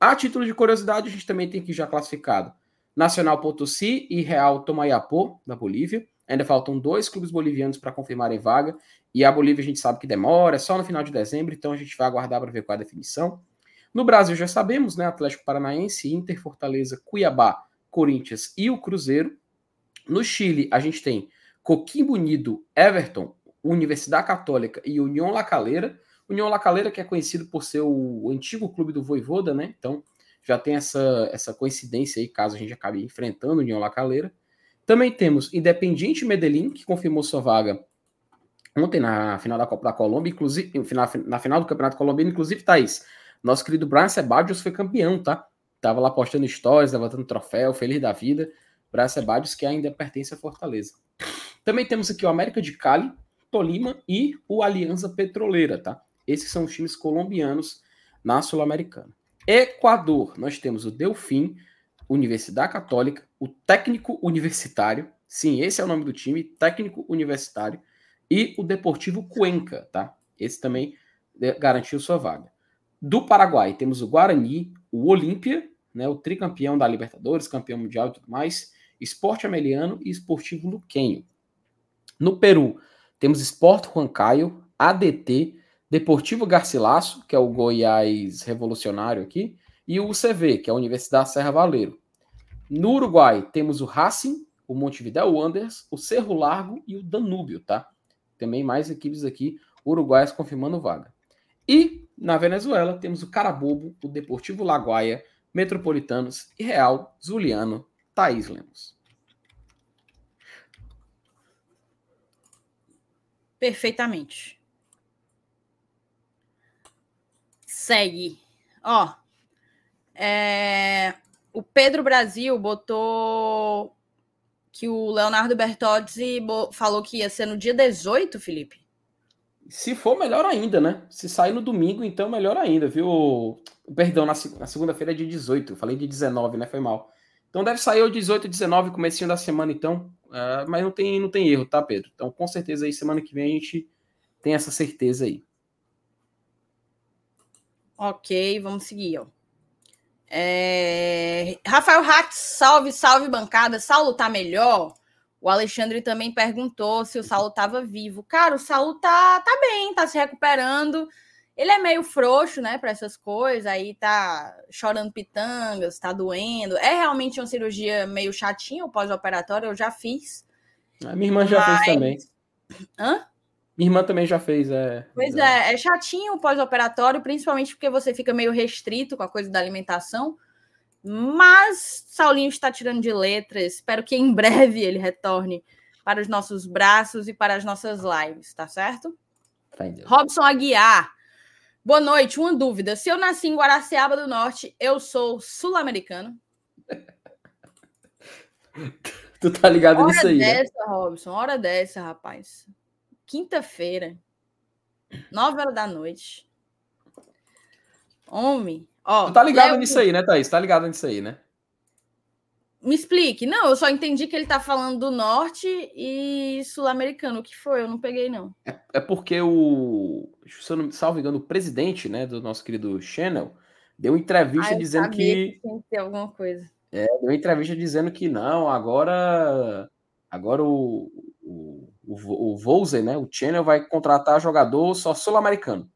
A título de curiosidade, a gente também tem que já classificado Nacional Potosí e Real Tomayapo, da Bolívia. Ainda faltam dois clubes bolivianos para confirmarem vaga. E a Bolívia a gente sabe que demora, é só no final de dezembro, então a gente vai aguardar para ver qual é a definição. No Brasil já sabemos, né? Atlético Paranaense, Inter, Fortaleza, Cuiabá, Corinthians e o Cruzeiro. No Chile, a gente tem Coquimbo Unido, Everton, Universidade Católica e União La Calera. União La Calera, que é conhecido por ser o antigo clube do Voivoda, né? Então já tem essa, essa coincidência aí, caso a gente acabe enfrentando União La Calera. Também temos Independiente Medellín, que confirmou sua vaga ontem na final da Copa da Colômbia, inclusive na, na final do Campeonato Colombiano, inclusive, Thaís, nosso querido Brian Sebadios foi campeão, tá? Tava lá postando stories, levantando troféu, feliz da vida. Brian Sebadios, que ainda pertence à Fortaleza. Também temos aqui o América de Cali, Tolima e o Aliança Petroleira, tá? Esses são os times colombianos na Sul-Americana. Equador, nós temos o Delfim, Universidade Católica, o Técnico Universitário, sim, esse é o nome do time, Técnico Universitário, e o Deportivo Cuenca, tá? Esse também garantiu sua vaga. Do Paraguai, temos o Guarani, o Olímpia, né, o tricampeão da Libertadores, campeão mundial e tudo mais, Esporte Ameliano e Esportivo Luquenho. No Peru, temos Esporte Huancayo, ADT, Deportivo Garcilaso, que é o Goiás revolucionário aqui, e o UCV, que é a Universidade Serra Valeiro. No Uruguai, temos o Racing, o Montevideo Wanderers, o Cerro Largo e o Danúbio, tá? Também mais equipes aqui uruguaias confirmando vaga. E na Venezuela temos o Carabobo, o Deportivo Laguaia, Metropolitanos e Real Zuliano, Thaís Lemos. Perfeitamente. Segue. Ó, é, o Pedro Brasil botou que o Leonardo Bertozzi falou que ia ser no dia 18, Felipe. Se for, melhor ainda, né? Se sair no domingo, então melhor ainda, viu? Perdão, na, segunda-feira é dia 18. Eu falei de 19, né? Foi mal. Então deve sair o 18, 19, comecinho da semana, então. Uh, mas não tem, não tem erro, tá, Pedro? Então, com certeza aí, semana que vem a gente tem essa certeza aí. Ok, vamos seguir, ó. É... Rafael Hatz, salve, salve bancada. Saulo tá melhor? O Alexandre também perguntou se o Saulo estava vivo. Cara, o Saulo tá, tá bem, tá se recuperando. Ele é meio frouxo, né, para essas coisas, aí tá chorando pitangas, tá doendo. É realmente uma cirurgia meio chatinha, o pós-operatório, eu já fiz. A minha irmã já mas... fez também. Hã? Minha irmã também já fez, é. Pois é, é chatinho o pós-operatório, principalmente porque você fica meio restrito com a coisa da alimentação. Mas Saulinho está tirando de letra. Espero que em breve ele retorne para os nossos braços e para as nossas lives, tá certo? Robson Aguiar. Boa noite. Uma dúvida. Se eu nasci em Guaraciaba do Norte, eu sou sul-americano? tu tá ligado hora nisso aí, né? dessa, né? Robson. Hora dessa, rapaz. Quinta-feira. Nove horas da noite. Homem. Ó, tu tá ligado nisso aí, né, Thaís? Tá ligado nisso aí, né? Me explique. Não, eu só entendi que ele está falando do norte e sul-americano. O que foi? Eu não peguei, não. É, é porque o. Se eu não salvo engano, o presidente né, do nosso querido Channel deu uma entrevista ah, dizendo que. que ter alguma coisa. É, deu uma entrevista dizendo que não, agora. Agora o, o, o, o Volzer, né? O Channel vai contratar jogador só sul-americano.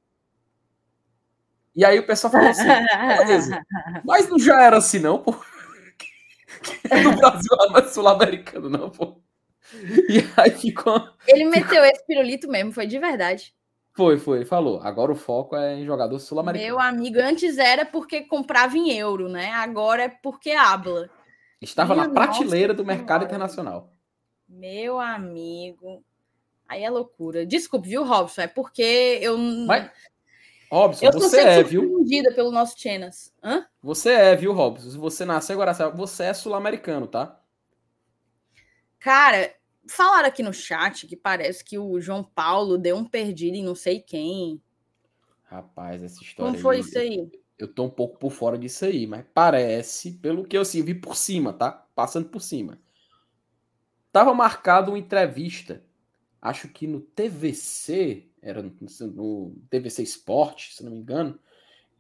E aí o pessoal falou assim, beleza. Mas não já era assim, não, pô. Do Brasil sul-americano, não, pô. E aí ficou. Ele meteu esse pirulito mesmo, foi de verdade. Foi, foi, falou. Agora o foco é em jogador sul-americano. Meu amigo, antes era porque comprava em euro, né? Agora é porque habla. Estava Minha na prateleira do mercado internacional. Meu amigo. Aí é loucura. Desculpe, viu, Robson? É porque eu. Mas, Robson, eu você é, viu? pelo nosso Chenas. Hã? Você é, viu, Robson? Se você nasceu agora, você é sul-americano, tá? Cara, falaram aqui no chat que parece que o João Paulo deu um perdido em não sei quem. Rapaz, essa história. Como foi aí, isso aí? Eu, eu tô um pouco por fora disso aí, mas parece, pelo que eu assim, vi por cima, tá? Passando por cima. Tava marcado uma entrevista, acho que no TVC, era no, TVC Esporte, se não me engano,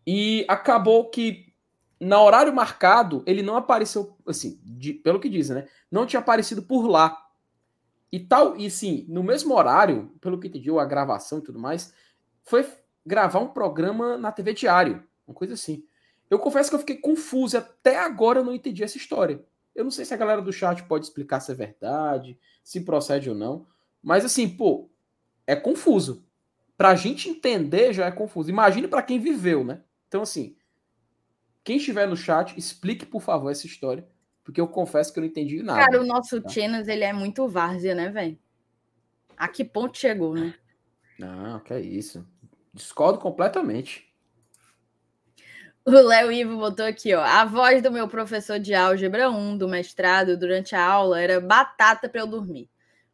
e acabou que na horário marcado ele não apareceu, assim, de, pelo que dizem, né? Não tinha aparecido por lá. E tal, e sim, no mesmo horário, pelo que entendi, a gravação e tudo mais, foi gravar um programa na TV Diário, uma coisa assim. Eu confesso que eu fiquei confuso, até agora eu não entendi essa história. Eu não sei se a galera do chat pode explicar se é verdade, se procede ou não. Mas assim, pô, é confuso. Pra gente entender já é confuso. Imagine para quem viveu, né? Então, assim, quem estiver no chat, explique, por favor, essa história. Porque eu confesso que eu não entendi nada. Cara, o nosso tá? Chenas, ele é muito várzea, né, velho? A que ponto chegou, né? Não, que é isso. Discordo completamente. O Léo Ivo botou aqui, ó. A voz do meu professor de álgebra 1 do mestrado durante a aula era batata para eu dormir.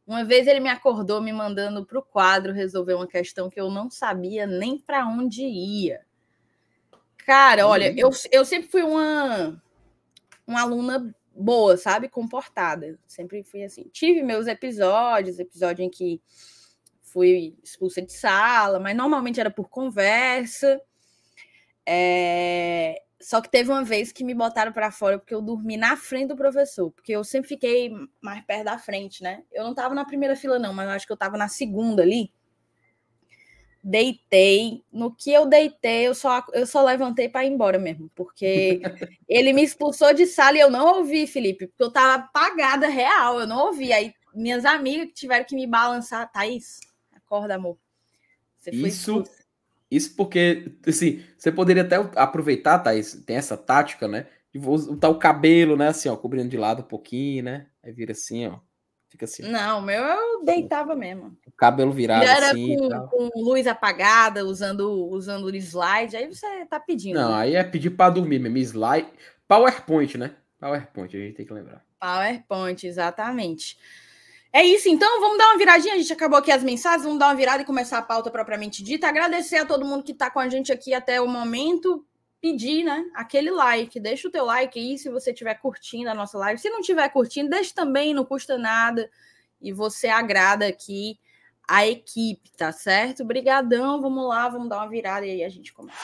Uma vez ele me acordou me mandando para o quadro resolver uma questão que eu não sabia nem para onde ia. Cara, olha, eu, eu sempre fui uma, uma aluna boa, sabe? Comportada. Sempre fui assim. Tive meus episódios, episódio em que fui expulsa de sala, mas normalmente era por conversa. É... Só que teve uma vez que me botaram para fora porque eu dormi na frente do professor, porque eu sempre fiquei mais perto da frente, né? Eu não estava na primeira fila, não, mas eu acho que eu estava na segunda ali. Deitei. No que eu deitei, eu só, eu só levantei para ir embora mesmo, porque ele me expulsou de sala e eu não ouvi, Felipe, porque eu estava apagada real, eu não ouvi. Aí minhas amigas que tiveram que me balançar, Thaís, acorda, amor. Você Isso isso porque, assim, você poderia até aproveitar, Thaís, tem essa tática, né? De botar o cabelo, né? Assim, ó, cobrindo de lado um pouquinho, né? Aí vira assim, ó. Fica assim. Não, meu eu deitava mesmo. O cabelo virado era assim. Com, com, luz apagada, usando, usando o slide, aí você tá pedindo. Não, né? aí é pedir para dormir mesmo. Slide. PowerPoint, né? PowerPoint, a gente tem que lembrar. PowerPoint, exatamente. É isso, então vamos dar uma viradinha. A gente acabou aqui as mensagens, vamos dar uma virada e começar a pauta propriamente dita. Agradecer a todo mundo que está com a gente aqui até o momento. Pedir, né? Aquele like, deixa o teu like aí se você estiver curtindo a nossa live. Se não estiver curtindo, deixa também, não custa nada. E você agrada aqui a equipe, tá certo? Obrigadão, vamos lá, vamos dar uma virada e aí a gente começa.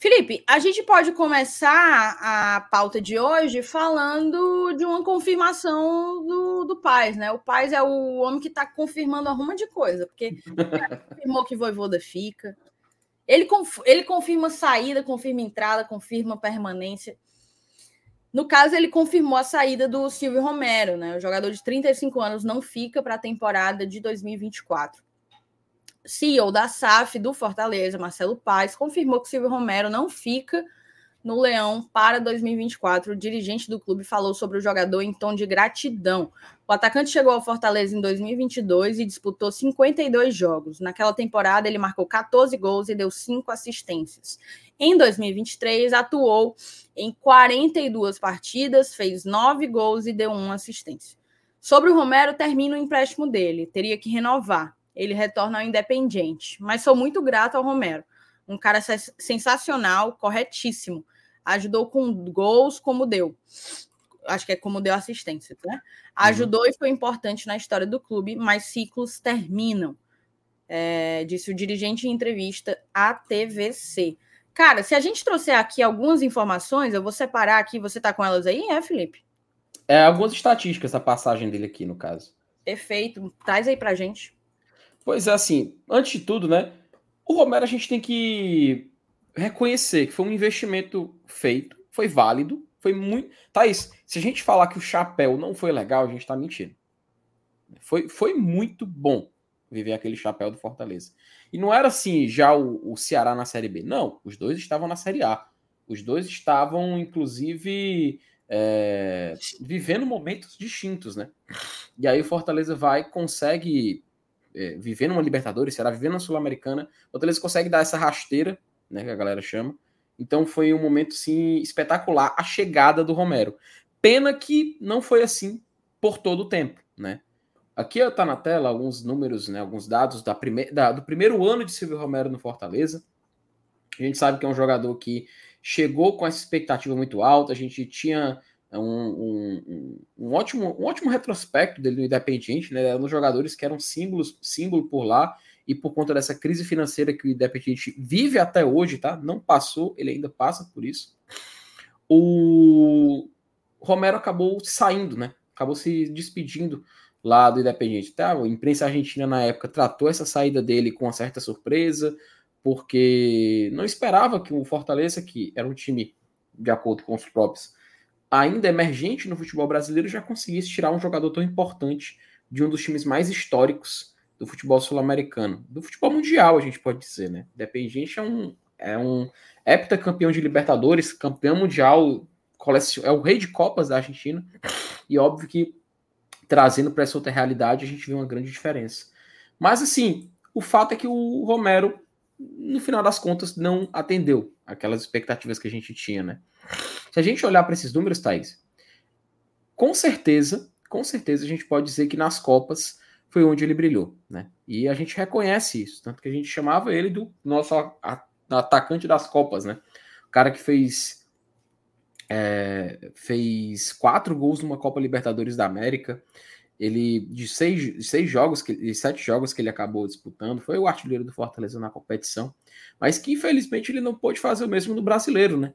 Felipe, a gente pode começar a pauta de hoje falando de uma confirmação do, do Paz, né? O Paz é o homem que está confirmando arruma de coisa, porque confirmou que Voivoda fica. Ele, conf, ele confirma saída, confirma entrada, confirma permanência. No caso, ele confirmou a saída do Silvio Romero, né? O jogador de 35 anos não fica para a temporada de 2024. CEO da SAF do Fortaleza, Marcelo Paes, confirmou que Silvio Romero não fica no Leão para 2024. O dirigente do clube falou sobre o jogador em tom de gratidão. O atacante chegou ao Fortaleza em 2022 e disputou 52 jogos. Naquela temporada, ele marcou 14 gols e deu 5 assistências. Em 2023, atuou em 42 partidas, fez 9 gols e deu 1 assistência. Sobre o Romero, termina o empréstimo dele, teria que renovar ele retorna ao Independente. Mas sou muito grato ao Romero. Um cara sensacional, corretíssimo. Ajudou com gols como deu. Acho que é como deu assistência, né? Ajudou uhum. e foi importante na história do clube, mas ciclos terminam. É, disse o dirigente em entrevista à TVC. Cara, se a gente trouxer aqui algumas informações, eu vou separar aqui. Você tá com elas aí, é, Felipe? É, algumas estatísticas, a passagem dele aqui, no caso. Perfeito. Traz aí pra gente. Pois é, assim, antes de tudo, né? O Romero a gente tem que reconhecer que foi um investimento feito, foi válido, foi muito. Thaís, se a gente falar que o chapéu não foi legal, a gente tá mentindo. Foi, foi muito bom viver aquele chapéu do Fortaleza. E não era assim, já o, o Ceará na Série B. Não, os dois estavam na Série A. Os dois estavam, inclusive, é, vivendo momentos distintos, né? E aí o Fortaleza vai, consegue é, viver numa Libertadores, será viver na Sul-Americana, o Fortaleza consegue dar essa rasteira, né, que a galera chama. Então foi um momento, sim, espetacular a chegada do Romero. Pena que não foi assim por todo o tempo, né? Aqui está na tela alguns números, né, alguns dados da prime da, do primeiro ano de Silvio Romero no Fortaleza. A gente sabe que é um jogador que chegou com essa expectativa muito alta. A gente tinha um, um, um, ótimo, um ótimo retrospecto dele no Independiente, né? Eram jogadores que eram símbolos, símbolo por lá, e por conta dessa crise financeira que o Independiente vive até hoje, tá? Não passou, ele ainda passa por isso. O Romero acabou saindo, né? Acabou se despedindo lá do Independiente. Tá? A imprensa argentina na época tratou essa saída dele com uma certa surpresa, porque não esperava que o Fortaleza, que era um time, de acordo com os próprios, ainda emergente no futebol brasileiro, já conseguisse tirar um jogador tão importante de um dos times mais históricos do futebol sul-americano, do futebol mundial, a gente pode dizer, né? Independiente é um é um heptacampeão de Libertadores, campeão mundial, é o rei de copas da Argentina, e óbvio que trazendo para essa outra realidade a gente vê uma grande diferença. Mas assim, o fato é que o Romero, no final das contas, não atendeu aquelas expectativas que a gente tinha, né? Se a gente olhar para esses números, Thaís, com certeza, com certeza a gente pode dizer que nas Copas foi onde ele brilhou, né? E a gente reconhece isso, tanto que a gente chamava ele do nosso atacante das Copas, né? O cara que fez é, fez quatro gols numa Copa Libertadores da América. Ele de seis, seis jogos, que, de sete jogos que ele acabou disputando, foi o artilheiro do Fortaleza na competição, mas que infelizmente ele não pôde fazer o mesmo no brasileiro, né?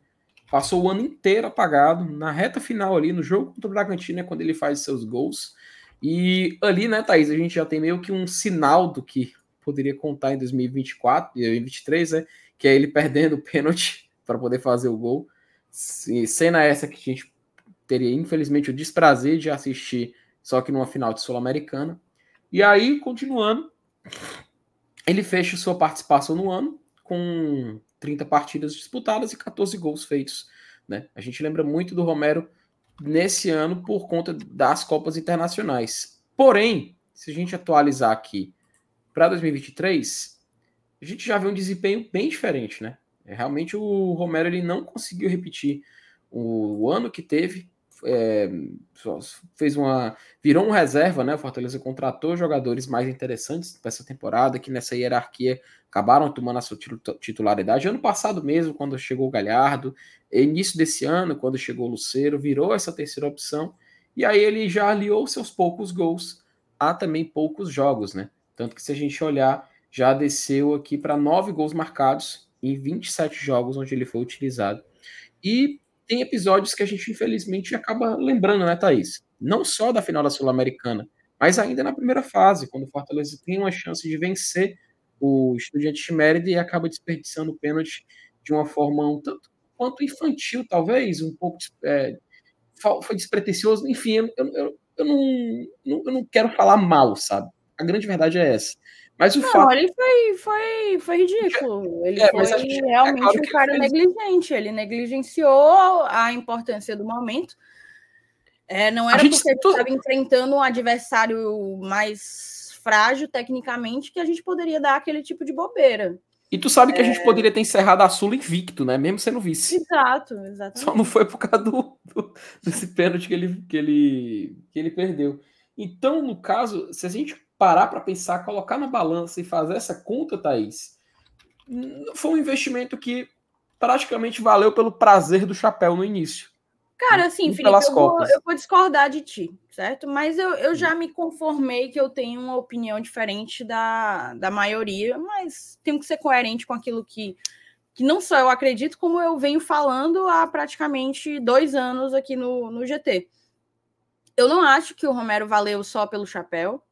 Passou o ano inteiro apagado. Na reta final ali, no jogo contra o Bragantino, é quando ele faz seus gols. E ali, né, Thaís, a gente já tem meio que um sinal do que poderia contar em 2024, 2023, né? Que é ele perdendo o pênalti para poder fazer o gol. Cena essa que a gente teria, infelizmente, o desprazer de assistir, só que numa final de Sul-Americana. E aí, continuando, ele fecha sua participação no ano com 30 partidas disputadas e 14 gols feitos. Né? A gente lembra muito do Romero nesse ano por conta das Copas Internacionais. Porém, se a gente atualizar aqui para 2023, a gente já vê um desempenho bem diferente, né? É, realmente o Romero ele não conseguiu repetir o, o ano que teve, é, fez uma virou um reserva, né? O Fortaleza contratou jogadores mais interessantes para essa temporada, que nessa hierarquia acabaram tomando a sua titularidade. Ano passado mesmo, quando chegou o Galhardo, início desse ano, quando chegou o Luceiro, virou essa terceira opção, e aí ele já aliou seus poucos gols a também poucos jogos, né? Tanto que se a gente olhar, já desceu aqui para nove gols marcados em 27 jogos onde ele foi utilizado. E tem episódios que a gente, infelizmente, acaba lembrando, né, Thaís? Não só da final da Sul-Americana, mas ainda na primeira fase, quando o Fortaleza tem uma chance de vencer o Estudiante de Mérida e acaba desperdiçando o pênalti de uma forma um tanto quanto infantil, talvez, um pouco é, foi despretensioso, enfim, eu, eu, eu, não, eu não quero falar mal, sabe? A grande verdade é essa. Mas o não, fato. ele foi, foi, foi ridículo. Ele é, foi gente, realmente é claro um cara ele negligente. Ele negligenciou a importância do momento. É, não era porque estava enfrentando um adversário mais frágil tecnicamente que a gente poderia dar aquele tipo de bobeira. E tu sabe que a gente é. poderia ter encerrado a Sula invicto, né? Mesmo sendo vice. Exato, exatamente. Só não foi por causa do, do, desse pênalti que ele, que, ele, que ele perdeu. Então, no caso, se a gente parar para pensar, colocar na balança e fazer essa conta, Thaís, foi um investimento que praticamente valeu pelo prazer do chapéu no início. Cara, assim, Felipe, eu vou, eu vou, discordar de ti, certo? Mas eu, eu já me conformei que eu tenho uma opinião diferente da, da maioria, mas tenho que ser coerente com aquilo que, que não só eu acredito, como eu venho falando há praticamente dois anos aqui no, no GT. Eu não acho que o Romero valeu só pelo chapéu.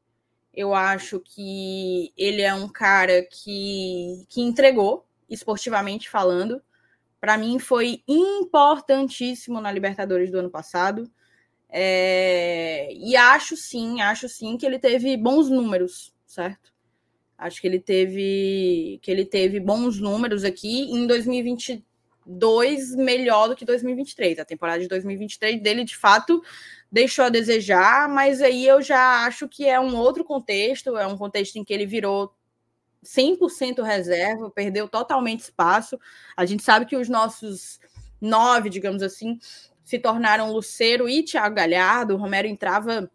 Eu acho que ele é um cara que, que entregou, esportivamente falando. Para mim, foi importantíssimo na Libertadores do ano passado. É... E acho sim, acho sim que ele teve bons números, certo? Acho que ele teve que ele teve bons números aqui em 2022 melhor do que 2023. A temporada de 2023 dele de fato deixou a desejar, mas aí eu já acho que é um outro contexto, é um contexto em que ele virou 100% reserva, perdeu totalmente espaço. A gente sabe que os nossos nove, digamos assim, se tornaram Luceiro e Thiago Galhardo. O Romero entrava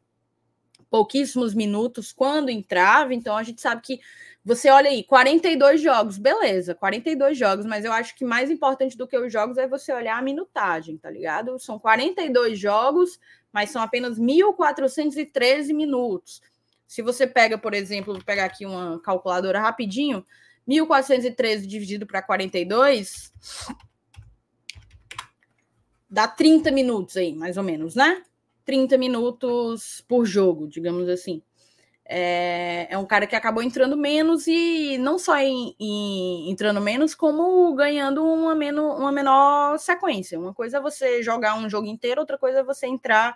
pouquíssimos minutos quando entrava, então a gente sabe que você olha aí, 42 jogos, beleza, 42 jogos, mas eu acho que mais importante do que os jogos é você olhar a minutagem, tá ligado? São 42 jogos, mas são apenas 1.413 minutos. Se você pega, por exemplo, vou pegar aqui uma calculadora rapidinho, 1.413 dividido para 42 dá 30 minutos aí, mais ou menos, né? 30 minutos por jogo, digamos assim. É, é, um cara que acabou entrando menos e não só em, em, entrando menos, como ganhando uma, menor, uma menor sequência. Uma coisa é você jogar um jogo inteiro, outra coisa é você entrar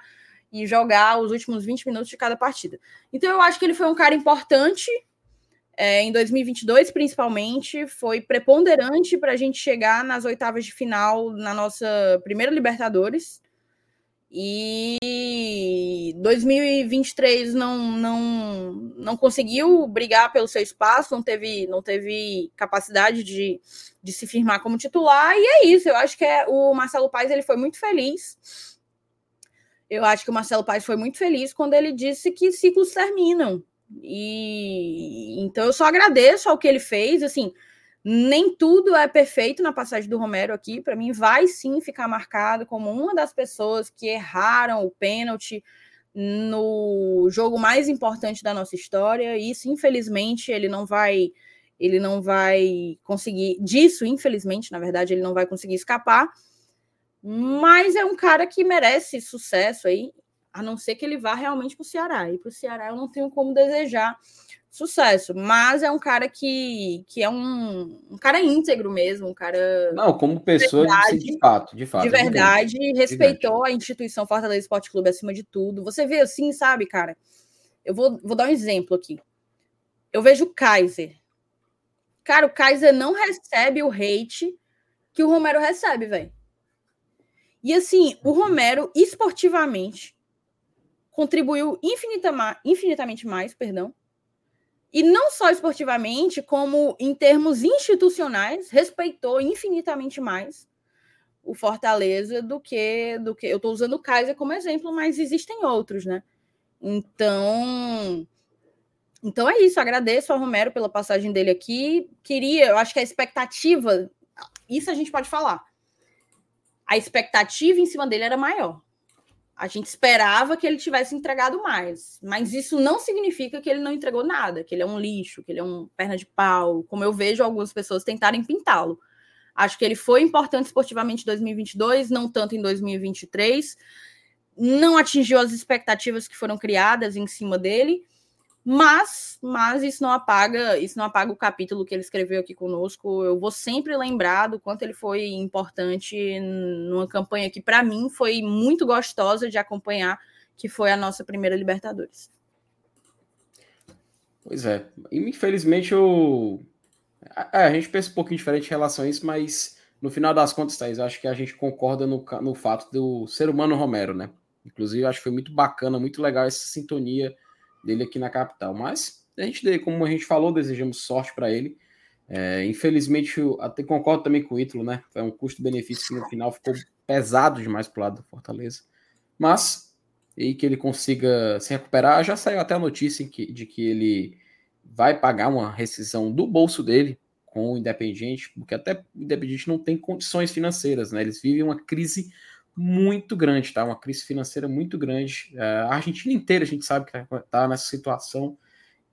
e jogar os últimos 20 minutos de cada partida. Então eu acho que ele foi um cara importante é, em 2022, principalmente, foi preponderante para a gente chegar nas oitavas de final na nossa primeira Libertadores. E 2023 não, não, não conseguiu brigar pelo seu espaço, não teve, não teve capacidade de, de se firmar como titular, e é isso. Eu acho que é, o Marcelo Paes ele foi muito feliz. Eu acho que o Marcelo Paes foi muito feliz quando ele disse que ciclos terminam. E então eu só agradeço ao que ele fez, assim, nem tudo é perfeito na passagem do Romero aqui. Para mim, vai sim ficar marcado como uma das pessoas que erraram o pênalti no jogo mais importante da nossa história. Isso, infelizmente, ele não vai, ele não vai conseguir disso. Infelizmente, na verdade, ele não vai conseguir escapar. Mas é um cara que merece sucesso aí, a não ser que ele vá realmente para o Ceará. E para o Ceará eu não tenho como desejar sucesso, mas é um cara que, que é um, um cara íntegro mesmo, um cara. Não, como pessoa, de, verdade, de fato, de fato. De verdade, respeitou a instituição Fortaleza Esporte Clube acima de tudo. Você vê assim, sabe, cara? Eu vou, vou dar um exemplo aqui. Eu vejo o Kaiser. Cara, o Kaiser não recebe o hate que o Romero recebe, velho. E assim, o Romero, esportivamente, contribuiu infinita, infinitamente mais, perdão, e não só esportivamente, como em termos institucionais, respeitou infinitamente mais o Fortaleza do que do que eu estou usando o Kaiser como exemplo, mas existem outros, né? Então, então é isso. Agradeço ao Romero pela passagem dele aqui. Queria, eu acho que a expectativa, isso a gente pode falar. A expectativa em cima dele era maior. A gente esperava que ele tivesse entregado mais, mas isso não significa que ele não entregou nada, que ele é um lixo, que ele é um perna de pau, como eu vejo algumas pessoas tentarem pintá-lo. Acho que ele foi importante esportivamente em 2022, não tanto em 2023. Não atingiu as expectativas que foram criadas em cima dele, mas, mas isso não apaga, isso não apaga o capítulo que ele escreveu aqui conosco. Eu vou sempre lembrar do quanto ele foi importante numa campanha que para mim foi muito gostosa de acompanhar, que foi a nossa primeira Libertadores. Pois é, infelizmente eu é, a gente pensa um pouquinho diferente em relação a isso, mas no final das contas, Thaís, eu acho que a gente concorda no, no fato do ser humano Romero, né? Inclusive, eu acho que foi muito bacana, muito legal essa sintonia dele aqui na capital. Mas a gente, como a gente falou, desejamos sorte para ele. É, infelizmente, até concordo também com o Ítalo, né? Foi um custo-benefício que no final ficou pesado demais para o lado do Fortaleza. Mas, e que ele consiga se recuperar, já saiu até a notícia de que ele vai pagar uma rescisão do bolso dele com o Independiente, porque até o Independiente não tem condições financeiras, né? Eles vivem uma crise muito grande, tá? Uma crise financeira muito grande. É, a Argentina inteira a gente sabe que tá, tá nessa situação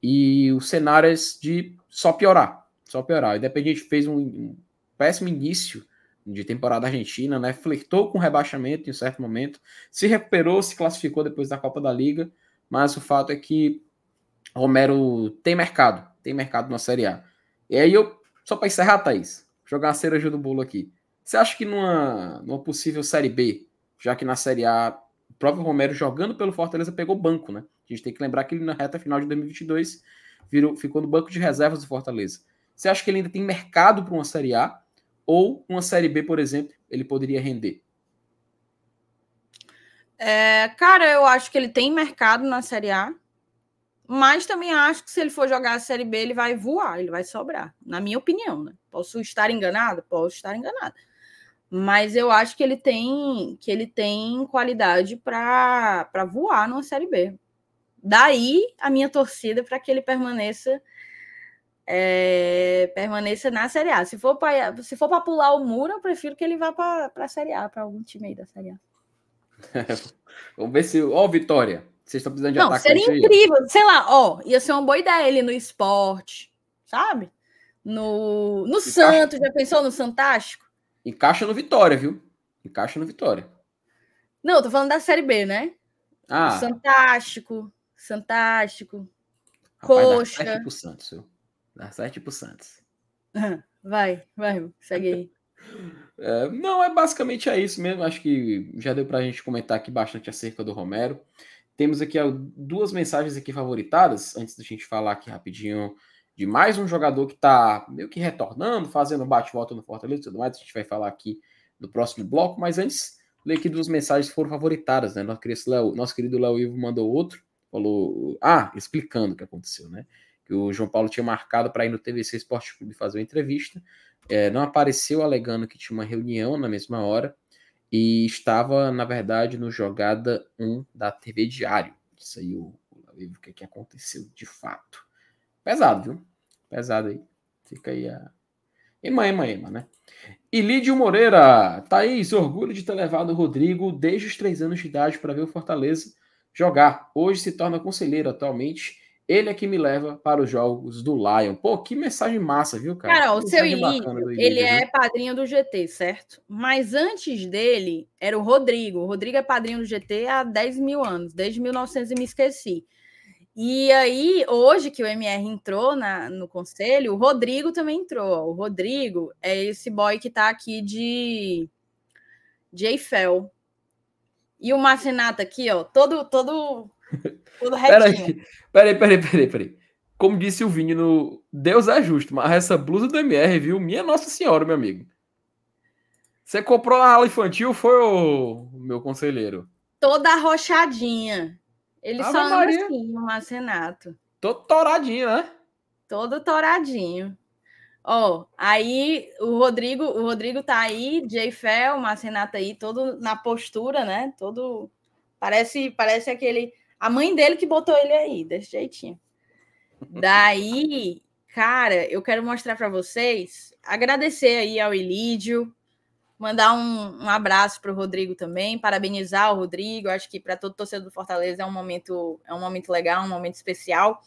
e o cenário é de só piorar, só piorar. O Independiente fez um, péssimo início de temporada argentina, né? Flertou com rebaixamento em certo momento, se recuperou, se classificou depois da Copa da Liga, mas o fato é que Romero tem mercado, tem mercado na Série A. E aí eu, só para encerrar, Thaís, jogar uma cereja do bolo aqui. Você acha que numa, numa possível Série B, já que na Série A o próprio Romero jogando pelo Fortaleza pegou banco, né? A gente tem que lembrar que ele na reta final de 2022 virou, ficou no banco de reservas do Fortaleza. Você acha que ele ainda tem mercado para uma Série A? Ou uma Série B, por exemplo, ele poderia render? É, cara, eu acho que ele tem mercado na Série A, mas também acho que se ele for jogar a Série B, ele vai voar, ele vai sobrar, na minha opinião, né? Posso estar enganado? Posso estar enganado. Mas eu acho que ele tem que ele tem qualidade para voar numa Série B. Daí a minha torcida para que ele permaneça é, permaneça na Série A. Se for para se for para pular o muro, eu prefiro que ele vá para a Série A, para algum time aí da Série A. Vamos ver se. Ó, Vitória. Vocês estão precisando de Não, seria incrível. Aí. Sei lá, ó, ia ser uma boa ideia ele no esporte, sabe? No, no Santos, já pensou no Fantástico? Encaixa no Vitória, viu? Encaixa no Vitória. Não, tô falando da Série B, né? Ah. Fantástico, Fantástico. Coxa. Dá 7 pro Santos, viu? Dá 7 pro Santos. Vai, vai, segue aí. É, não, é basicamente é isso mesmo. Acho que já deu para a gente comentar aqui bastante acerca do Romero. Temos aqui duas mensagens aqui favoritadas, antes da gente falar aqui rapidinho de mais um jogador que está meio que retornando, fazendo bate-volta no Fortaleza e tudo mais. A gente vai falar aqui no próximo bloco, mas antes, ler aqui duas mensagens que foram favoritadas, né? Nosso querido Léo, nosso querido Léo Ivo mandou outro, falou, ah, explicando o que aconteceu, né? Que o João Paulo tinha marcado para ir no TVC Esporte Clube fazer uma entrevista, é, não apareceu alegando que tinha uma reunião na mesma hora e estava, na verdade, no Jogada 1 da TV Diário. Isso aí, o, o que, que aconteceu de fato. Pesado, viu? Pesado aí. Fica aí a. Ema, ema, ema, né? E Lídio Moreira, Thaís, orgulho de ter levado o Rodrigo desde os três anos de idade para ver o Fortaleza jogar. Hoje se torna conselheiro atualmente ele é que me leva para os jogos do Lion. Pô, que mensagem massa, viu, cara? Cara, o seu Ilídio, ele é padrinho do GT, certo? Mas antes dele, era o Rodrigo. O Rodrigo é padrinho do GT há 10 mil anos, desde 1900 e me esqueci. E aí, hoje que o MR entrou na, no conselho, o Rodrigo também entrou. O Rodrigo é esse boy que tá aqui de, de Eiffel. E o Marcenato aqui, ó, todo, todo tudo retinho. Peraí, peraí, peraí, peraí. Como disse o Vini no Deus é justo, mas essa blusa do MR, viu? Minha Nossa Senhora, meu amigo. Você comprou a ala infantil, foi o meu conselheiro? Toda arrochadinha. Ele Ave só anda Maria. assim, o Marcenato. Todo toradinho, né? Todo toradinho. Ó, oh, aí o Rodrigo, o Rodrigo tá aí, Jay Fel, o Marcenato aí, todo na postura, né? Todo parece, parece aquele a mãe dele que botou ele aí, desse jeitinho. Daí, cara, eu quero mostrar para vocês, agradecer aí ao Ilídio, mandar um, um abraço para o Rodrigo também, parabenizar o Rodrigo. Acho que para todo torcedor do Fortaleza é um momento, é um momento legal, um momento especial.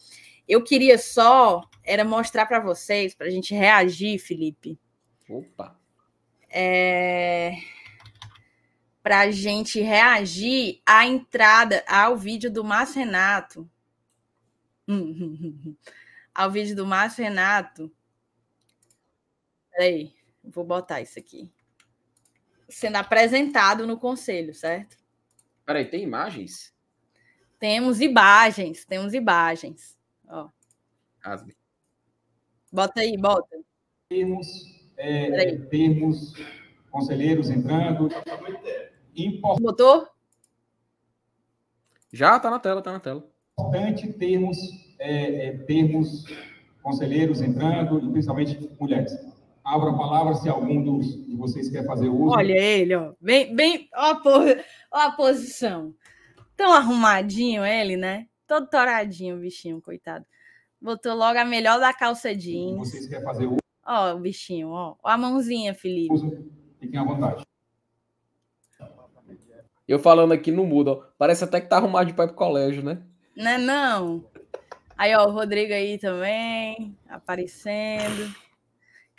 Eu queria só era mostrar para vocês, para a gente reagir, Felipe. Opa! É para a gente reagir à entrada ao vídeo do Márcio Renato. ao vídeo do Márcio Renato. Peraí, vou botar isso aqui. Sendo apresentado no conselho, certo? Peraí, tem imagens? Temos imagens, temos imagens. Ó. Asbe. Bota aí, bota. Temos, é, temos conselheiros entrando. Importante. Botou? Já tá na tela, tá na tela. Importante termos, é, é, termos conselheiros entrando, e principalmente mulheres. Abra a palavra se algum dos, vocês quer fazer uso. Olha ele, ó. Bem, bem, ó, a, ó a posição. Tão arrumadinho ele, né? Todo toradinho, o bichinho, coitado. Botou logo a melhor da calça jeans. Vocês querem fazer uso? Ó, o bichinho, ó. ó. A mãozinha, Felipe. Fiquem à vontade. Eu falando aqui no mudo, ó. Parece até que tá arrumado de pai pro colégio, né? Não é não? Aí, ó, o Rodrigo aí também, aparecendo.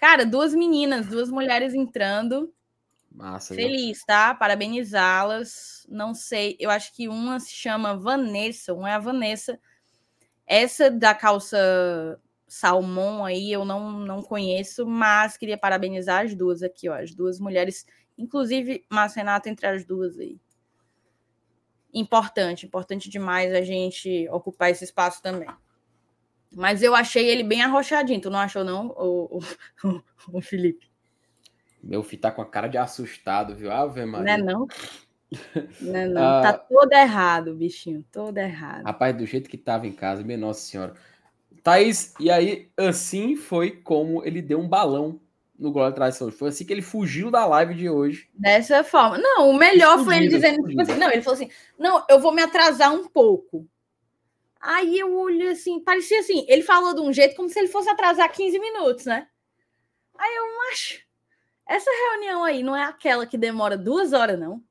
Cara, duas meninas, duas mulheres entrando. Massa. Feliz, tá? Parabenizá-las. Não sei, eu acho que uma se chama Vanessa, uma é a Vanessa. Essa da calça salmão aí eu não, não conheço, mas queria parabenizar as duas aqui, ó. As duas mulheres, inclusive Márcia Renata entre as duas aí. Importante, importante demais a gente ocupar esse espaço também. Mas eu achei ele bem arrochadinho, tu não achou, não, o, o, o Felipe? Meu filho tá com a cara de assustado, viu? Ave Maria. Não é não? Não, é não. Ah, tá todo errado, bichinho, todo errado. Rapaz, do jeito que tava em casa, minha nossa senhora. Thaís, e aí, assim foi como ele deu um balão no Glória Tradição. Foi assim que ele fugiu da live de hoje. Dessa forma. Não, o melhor foi ele dizendo, tipo assim, não, ele falou assim, não, eu vou me atrasar um pouco. Aí eu olhei assim, parecia assim, ele falou de um jeito como se ele fosse atrasar 15 minutos, né? Aí eu acho, essa reunião aí não é aquela que demora duas horas, não.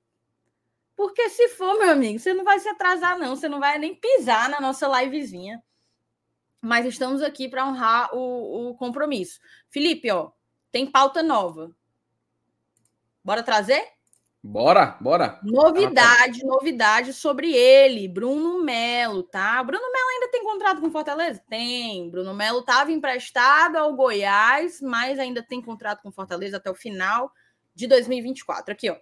Porque se for, meu amigo, você não vai se atrasar, não. Você não vai nem pisar na nossa livezinha. Mas estamos aqui para honrar o, o compromisso. Felipe, ó, tem pauta nova. Bora trazer? Bora, bora. Novidade, novidade sobre ele, Bruno Melo, tá? Bruno Melo ainda tem contrato com Fortaleza? Tem. Bruno Melo estava emprestado ao Goiás, mas ainda tem contrato com Fortaleza até o final de 2024. Aqui, ó.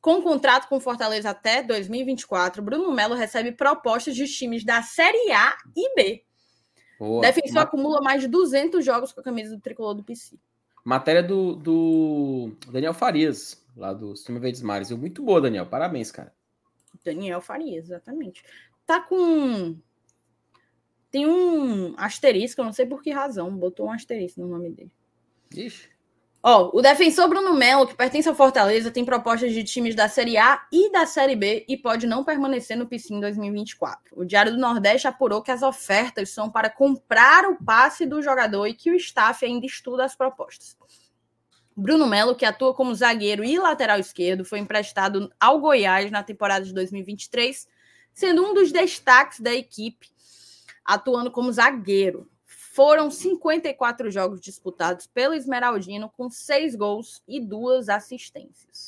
Com contrato com Fortaleza até 2024, Bruno Melo recebe propostas de times da Série A e B. Boa. Defensor acumula mais de 200 jogos com a camisa do tricolor do PC. Matéria do, do Daniel Farias, lá do Sistema Verdes Mares. Muito boa, Daniel. Parabéns, cara. Daniel Farias, exatamente. Tá com. Tem um asterisco, eu não sei por que razão, botou um asterisco no nome dele. Ixi. Ó, o defensor Bruno Melo, que pertence ao Fortaleza, tem propostas de times da Série A e da Série B e pode não permanecer no PC em 2024. O Diário do Nordeste apurou que as ofertas são para comprar o passe do jogador e que o staff ainda estuda as propostas. Bruno Melo, que atua como zagueiro e lateral esquerdo, foi emprestado ao Goiás na temporada de 2023, sendo um dos destaques da equipe, atuando como zagueiro. Foram 54 jogos disputados pelo Esmeraldino, com seis gols e duas assistências.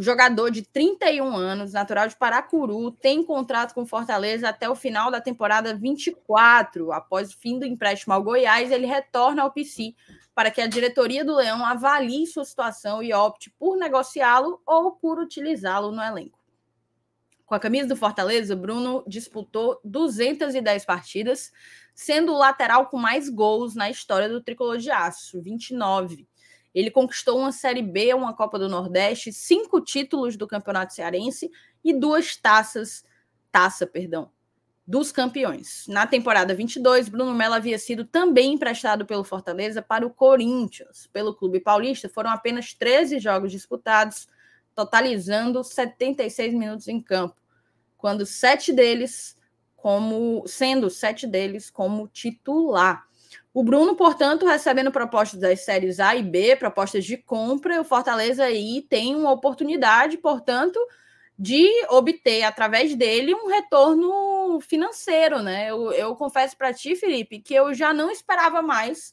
O jogador de 31 anos, natural de Paracuru, tem contrato com Fortaleza até o final da temporada 24. Após o fim do empréstimo ao Goiás, ele retorna ao PC para que a diretoria do Leão avalie sua situação e opte por negociá-lo ou por utilizá-lo no elenco. Com a camisa do Fortaleza, Bruno disputou 210 partidas, sendo o lateral com mais gols na história do tricolor de aço, 29. Ele conquistou uma Série B, uma Copa do Nordeste, cinco títulos do Campeonato Cearense e duas taças, taça, perdão, dos campeões. Na temporada 22, Bruno Mello havia sido também emprestado pelo Fortaleza para o Corinthians. Pelo clube paulista, foram apenas 13 jogos disputados, totalizando 76 minutos em campo, quando sete deles como sendo sete deles como titular. O Bruno, portanto, recebendo propostas das séries A e B, propostas de compra, o Fortaleza aí tem uma oportunidade, portanto, de obter através dele um retorno financeiro, né? Eu, eu confesso para ti, Felipe, que eu já não esperava mais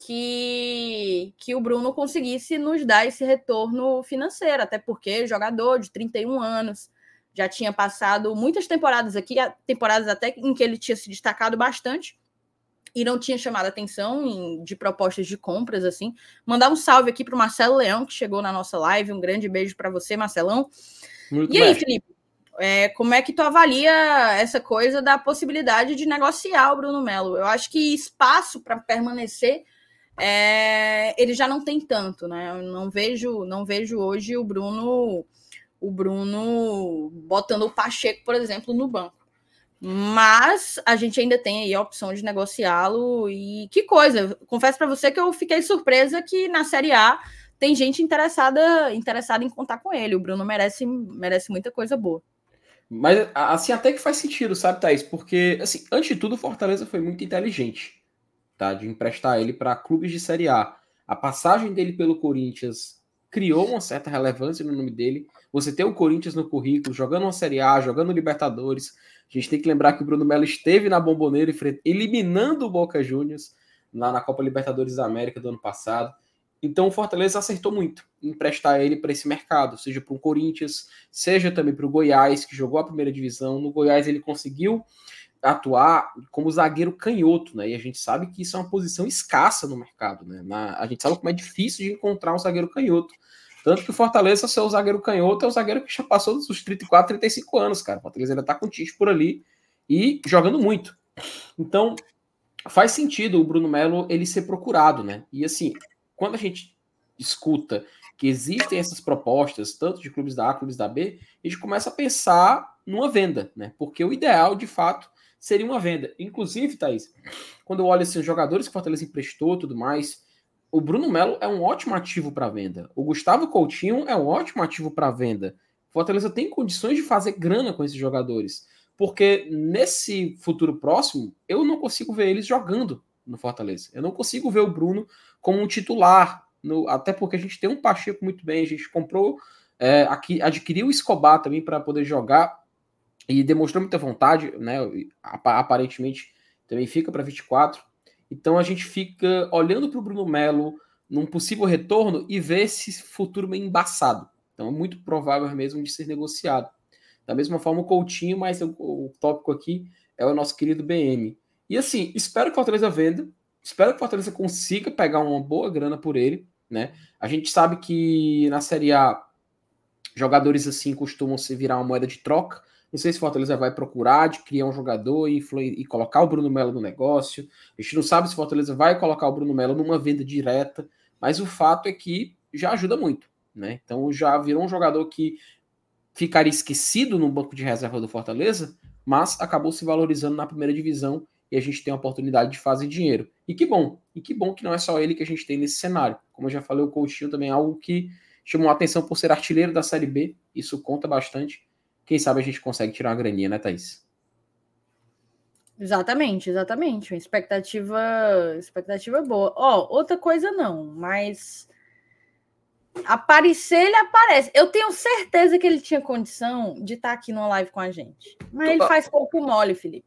que, que o Bruno conseguisse nos dar esse retorno financeiro, até porque jogador de 31 anos, já tinha passado muitas temporadas aqui, temporadas até em que ele tinha se destacado bastante e não tinha chamado atenção em, de propostas de compras assim. Mandar um salve aqui para o Marcelo Leão, que chegou na nossa live. Um grande beijo para você, Marcelão. Muito e bem. aí, Felipe, é, como é que tu avalia essa coisa da possibilidade de negociar o Bruno Melo? Eu acho que espaço para permanecer é, ele já não tem tanto, né? Eu não vejo, não vejo hoje o Bruno o Bruno botando o Pacheco, por exemplo, no banco. Mas a gente ainda tem aí a opção de negociá-lo. E que coisa! Confesso para você que eu fiquei surpresa que na Série A tem gente interessada, interessada em contar com ele. O Bruno merece, merece muita coisa boa. Mas assim, até que faz sentido, sabe, Thaís? Porque, assim, antes de tudo, o Fortaleza foi muito inteligente. tá? De emprestar ele para clubes de Série A. A passagem dele pelo Corinthians criou uma certa relevância no nome dele. Você tem o Corinthians no currículo, jogando uma Série A, jogando Libertadores. A gente tem que lembrar que o Bruno Melo esteve na Bomboneira eliminando o Boca Juniors lá na Copa Libertadores da América do ano passado. Então o Fortaleza acertou muito em emprestar ele para esse mercado, seja para o Corinthians, seja também para o Goiás, que jogou a primeira divisão. No Goiás ele conseguiu atuar como zagueiro canhoto, né? E a gente sabe que isso é uma posição escassa no mercado, né? Na, a gente sabe como é difícil de encontrar um zagueiro canhoto. Tanto que o Fortaleza, seu zagueiro canhoto, é o zagueiro que já passou dos 34, 35 anos, cara. O Fortaleza ainda tá com o Tite por ali e jogando muito. Então, faz sentido o Bruno Melo ele ser procurado, né? E assim, quando a gente escuta que existem essas propostas, tanto de clubes da A, clubes da B, a gente começa a pensar numa venda, né? Porque o ideal, de fato, seria uma venda. Inclusive, Thaís, quando eu olho assim, os jogadores que o Fortaleza emprestou tudo mais, o Bruno Melo é um ótimo ativo para venda. O Gustavo Coutinho é um ótimo ativo para venda. O Fortaleza tem condições de fazer grana com esses jogadores. Porque nesse futuro próximo, eu não consigo ver eles jogando no Fortaleza. Eu não consigo ver o Bruno como um titular. No, até porque a gente tem um Pacheco muito bem, a gente comprou, é, aqui, adquiriu o Escobar também para poder jogar e demonstrou muita vontade, né? Aparentemente também fica para 24. Então a gente fica olhando para o Bruno Melo num possível retorno e vê esse futuro meio embaçado. Então é muito provável mesmo de ser negociado. Da mesma forma o Coutinho, mas o, o tópico aqui é o nosso querido BM. E assim, espero que o Fortaleza venda, espero que o Fortaleza consiga pegar uma boa grana por ele, né? A gente sabe que na Série A jogadores assim costumam se virar uma moeda de troca. Não sei se Fortaleza vai procurar de criar um jogador e, e colocar o Bruno Melo no negócio. A gente não sabe se Fortaleza vai colocar o Bruno Melo numa venda direta, mas o fato é que já ajuda muito. Né? Então já virou um jogador que ficaria esquecido no banco de reserva do Fortaleza, mas acabou se valorizando na primeira divisão e a gente tem a oportunidade de fazer dinheiro. E que bom, e que bom que não é só ele que a gente tem nesse cenário. Como eu já falei, o Coutinho também é algo que chamou a atenção por ser artilheiro da Série B, isso conta bastante. Quem sabe a gente consegue tirar uma graninha, né, Thaís? Exatamente, exatamente. Uma expectativa, expectativa boa. Ó, oh, outra coisa não, mas aparecer ele aparece. Eu tenho certeza que ele tinha condição de estar tá aqui numa live com a gente. Mas ele faz pouco mole, Felipe.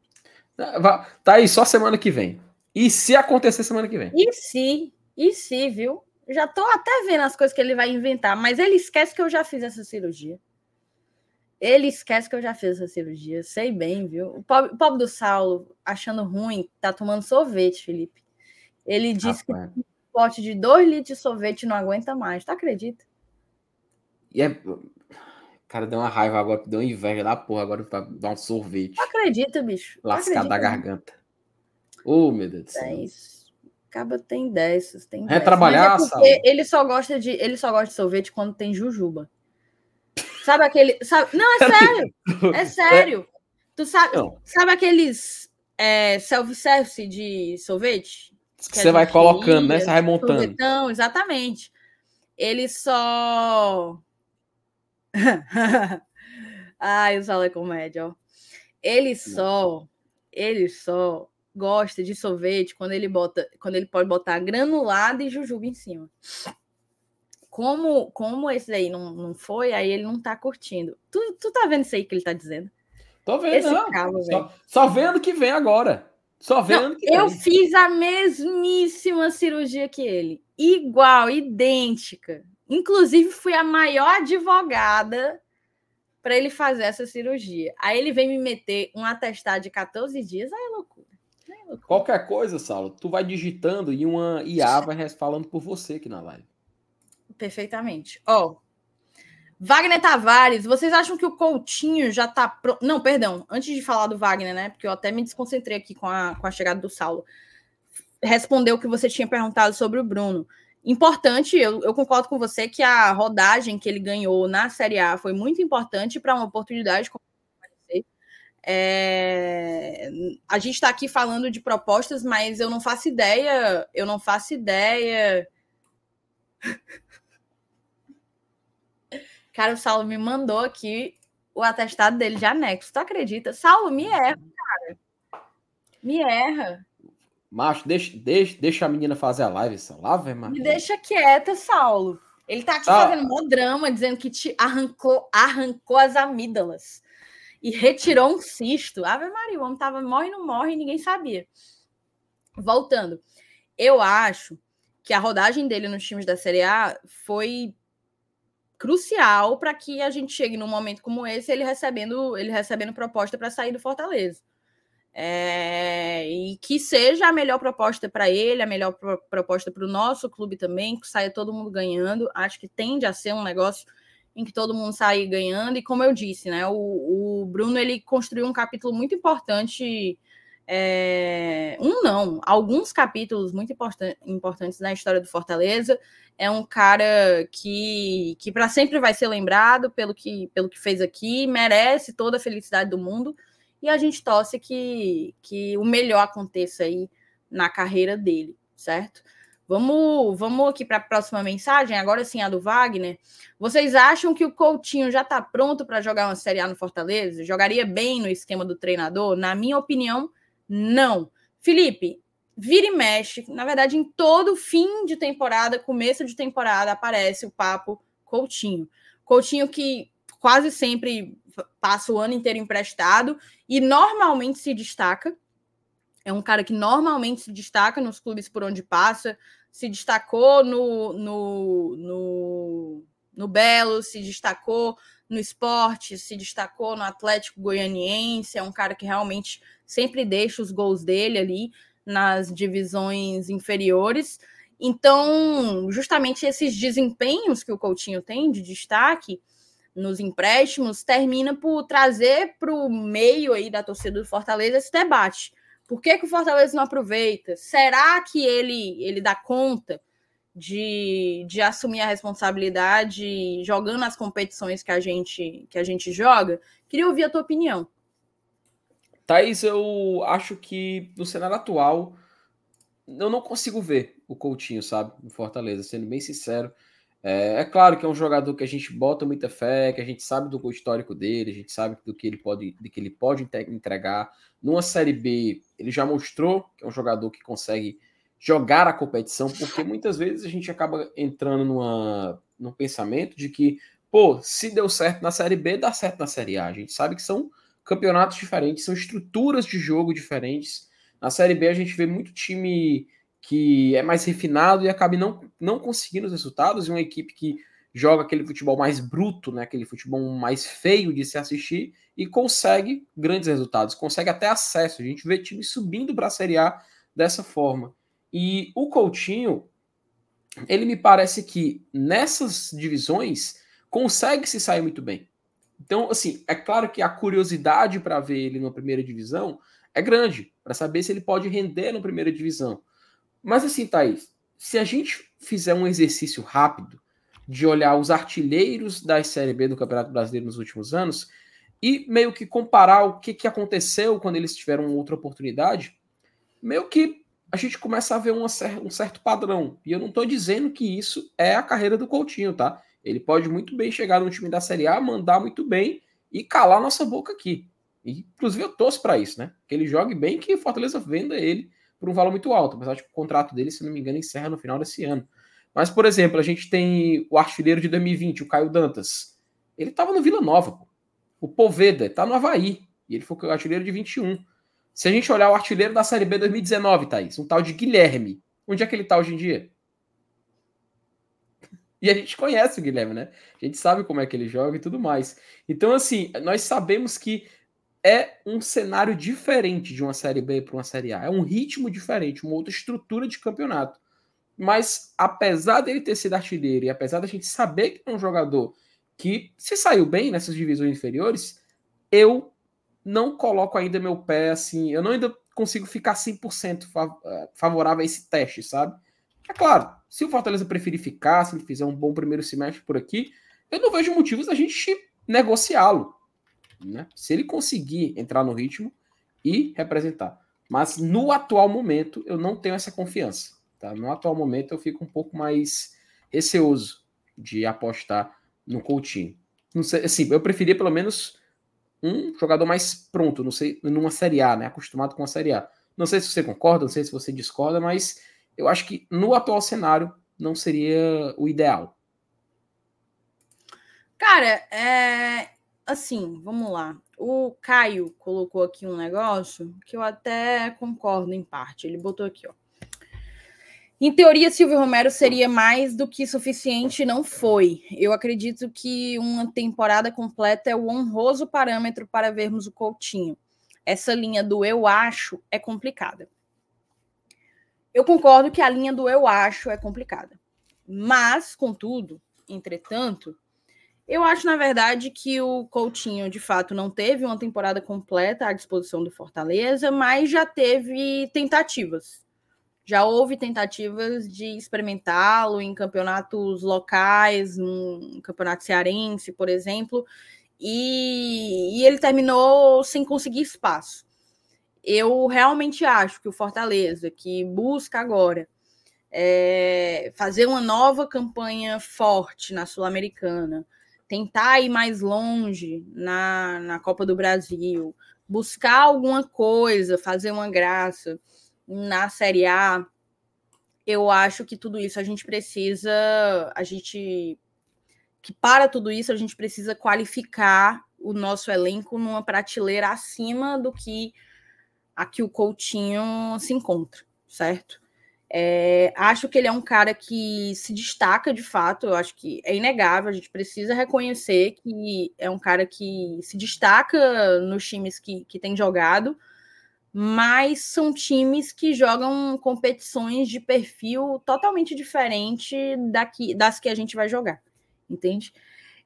Tá aí só semana que vem. E se acontecer semana que vem? E se? E se, viu? Já tô até vendo as coisas que ele vai inventar, mas ele esquece que eu já fiz essa cirurgia. Ele esquece que eu já fiz essa cirurgia, sei bem, viu? O pobre, o pobre do Saulo, achando ruim, tá tomando sorvete, Felipe. Ele disse que um pote de 2 litros de sorvete não aguenta mais, tu acredita? E é. Cara, deu uma raiva agora, deu uma inveja da porra agora pra dar um sorvete. Acredita, bicho? Lascado da garganta. Ô, oh, meu Deus do céu. É isso. Acaba tem dessas, tem Retrabalhar, dessas. É ele só gosta de ele só gosta de sorvete quando tem jujuba. Sabe aquele. Sabe, não, é sério. É sério. Tu sabe, sabe aqueles é, self-service de sorvete? Que, que você vai colocando, ia, né? Você vai montando. Sorvetão, exatamente. Ele só. Ai, o Sala é comédia, ó. Ele só. Ele só gosta de sorvete quando ele bota. Quando ele pode botar granulado e jujuba em cima como, como esse aí não, não foi, aí ele não tá curtindo. Tu, tu tá vendo isso aí que ele tá dizendo? Tô vendo, esse não. Só, só, vendo que vem agora. Só vendo não, que Eu vem. fiz a mesmíssima cirurgia que ele. Igual, idêntica. Inclusive, fui a maior advogada para ele fazer essa cirurgia. Aí ele vem me meter um atestado de 14 dias. Aí é loucura. Aí é loucura. Qualquer coisa, Saulo, tu vai digitando e uma IA vai falando por você aqui na live. Perfeitamente. Ó, Wagner Tavares, vocês acham que o Coutinho já tá pronto? Não, perdão, antes de falar do Wagner, né? Porque eu até me desconcentrei aqui com a, com a chegada do Saulo. Respondeu o que você tinha perguntado sobre o Bruno. Importante, eu, eu concordo com você que a rodagem que ele ganhou na Série A foi muito importante para uma oportunidade como é, a gente está aqui falando de propostas, mas eu não faço ideia, eu não faço ideia Cara, o Saulo me mandou aqui o atestado dele de anexo. Tu acredita? Saulo, me erra, cara. Me erra. Macho, deixa, deixa, deixa a menina fazer a live, essa live, mano. Me deixa quieta, Saulo. Ele tá aqui tá. fazendo um drama, dizendo que te arrancou, arrancou as amígdalas e retirou um cisto. Ave Maria, o homem tava morre, não morre, e ninguém sabia. Voltando, eu acho que a rodagem dele nos times da Série A foi crucial para que a gente chegue num momento como esse, ele recebendo, ele recebendo proposta para sair do Fortaleza. É, e que seja a melhor proposta para ele, a melhor pro, proposta para o nosso clube também, que saia todo mundo ganhando. Acho que tende a ser um negócio em que todo mundo sai ganhando. E como eu disse, né, o, o Bruno ele construiu um capítulo muito importante. É, um não, alguns capítulos muito important, importantes na história do Fortaleza. É um cara que, que para sempre vai ser lembrado pelo que, pelo que fez aqui, merece toda a felicidade do mundo e a gente torce que, que o melhor aconteça aí na carreira dele, certo? Vamos, vamos aqui para a próxima mensagem, agora sim a do Wagner. Vocês acham que o Coutinho já está pronto para jogar uma Série A no Fortaleza? Jogaria bem no esquema do treinador? Na minha opinião, não. Felipe, vira e mexe. Na verdade, em todo fim de temporada, começo de temporada, aparece o papo Coutinho. Coutinho que quase sempre passa o ano inteiro emprestado e normalmente se destaca. É um cara que normalmente se destaca nos clubes por onde passa, se destacou no, no, no, no Belo, se destacou no esporte, se destacou no Atlético Goianiense, é um cara que realmente sempre deixa os gols dele ali nas divisões inferiores. Então, justamente esses desempenhos que o Coutinho tem de destaque, nos empréstimos, termina por trazer para o meio aí da torcida do Fortaleza esse debate. Por que, que o Fortaleza não aproveita? Será que ele, ele dá conta de, de assumir a responsabilidade jogando as competições que a gente que a gente joga? Queria ouvir a tua opinião. Thaís, eu acho que no cenário atual eu não consigo ver o Coutinho, sabe, no Fortaleza, sendo bem sincero. É, é, claro que é um jogador que a gente bota muita fé, que a gente sabe do histórico dele, a gente sabe do que ele pode, de que ele pode entregar. Numa Série B, ele já mostrou que é um jogador que consegue jogar a competição, porque muitas vezes a gente acaba entrando numa, num pensamento de que, pô, se deu certo na Série B, dá certo na Série A. A gente sabe que são campeonatos diferentes, são estruturas de jogo diferentes. Na Série B a gente vê muito time que é mais refinado e acaba não, não conseguindo os resultados, e uma equipe que joga aquele futebol mais bruto, né, aquele futebol mais feio de se assistir, e consegue grandes resultados, consegue até acesso. A gente vê time subindo para a Série A dessa forma. E o Coutinho, ele me parece que nessas divisões consegue se sair muito bem. Então, assim, é claro que a curiosidade para ver ele na primeira divisão é grande, para saber se ele pode render na primeira divisão. Mas assim, Thaís, se a gente fizer um exercício rápido de olhar os artilheiros da Série B do Campeonato Brasileiro nos últimos anos e meio que comparar o que, que aconteceu quando eles tiveram outra oportunidade, meio que a gente começa a ver uma, um certo padrão. E eu não estou dizendo que isso é a carreira do Coutinho, tá? Ele pode muito bem chegar no time da Série A, mandar muito bem e calar nossa boca aqui. E, inclusive eu torço para isso, né? Que ele jogue bem, que Fortaleza venda ele por um valor muito alto, apesar de que o contrato dele, se não me engano, encerra no final desse ano. Mas, por exemplo, a gente tem o artilheiro de 2020, o Caio Dantas. Ele estava no Vila Nova. Pô. O Poveda está no Havaí. E ele foi o artilheiro de 21. Se a gente olhar o artilheiro da Série B 2019, Thaís, um tal de Guilherme. Onde é que ele está hoje em dia? E a gente conhece o Guilherme, né? A gente sabe como é que ele joga e tudo mais. Então, assim, nós sabemos que é um cenário diferente de uma Série B para uma Série A. É um ritmo diferente, uma outra estrutura de campeonato. Mas, apesar dele ter sido artilheiro e apesar da gente saber que é um jogador que se saiu bem nessas divisões inferiores, eu não coloco ainda meu pé assim. Eu não ainda consigo ficar 100% eh, favorável a esse teste, sabe? É claro, se o Fortaleza preferir ficar, se ele fizer um bom primeiro semestre por aqui, eu não vejo motivos da gente negociá-lo. Né? Se ele conseguir entrar no ritmo e representar. Mas no atual momento, eu não tenho essa confiança. Tá? No atual momento, eu fico um pouco mais receoso de apostar no Coutinho. Não sei, assim, eu preferia pelo menos um jogador mais pronto, não sei, numa Série A, né? Acostumado com a Série A. Não sei se você concorda, não sei se você discorda, mas eu acho que no atual cenário não seria o ideal. Cara, é assim, vamos lá. O Caio colocou aqui um negócio que eu até concordo em parte. Ele botou aqui, ó. Em teoria, Silvio Romero seria mais do que suficiente, não foi. Eu acredito que uma temporada completa é o honroso parâmetro para vermos o Coutinho. Essa linha do eu acho é complicada. Eu concordo que a linha do eu acho é complicada. Mas, contudo, entretanto, eu acho, na verdade, que o Coutinho, de fato, não teve uma temporada completa à disposição do Fortaleza, mas já teve tentativas já houve tentativas de experimentá-lo em campeonatos locais, um campeonato cearense, por exemplo, e, e ele terminou sem conseguir espaço. Eu realmente acho que o Fortaleza, que busca agora é, fazer uma nova campanha forte na Sul-Americana, tentar ir mais longe na, na Copa do Brasil, buscar alguma coisa, fazer uma graça na Série A, eu acho que tudo isso a gente precisa, a gente que para tudo isso a gente precisa qualificar o nosso elenco numa prateleira acima do que a que o Coutinho se encontra, certo? É, acho que ele é um cara que se destaca de fato, eu acho que é inegável, a gente precisa reconhecer que é um cara que se destaca nos times que, que tem jogado, mas são times que jogam competições de perfil totalmente diferente daqui, das que a gente vai jogar, entende?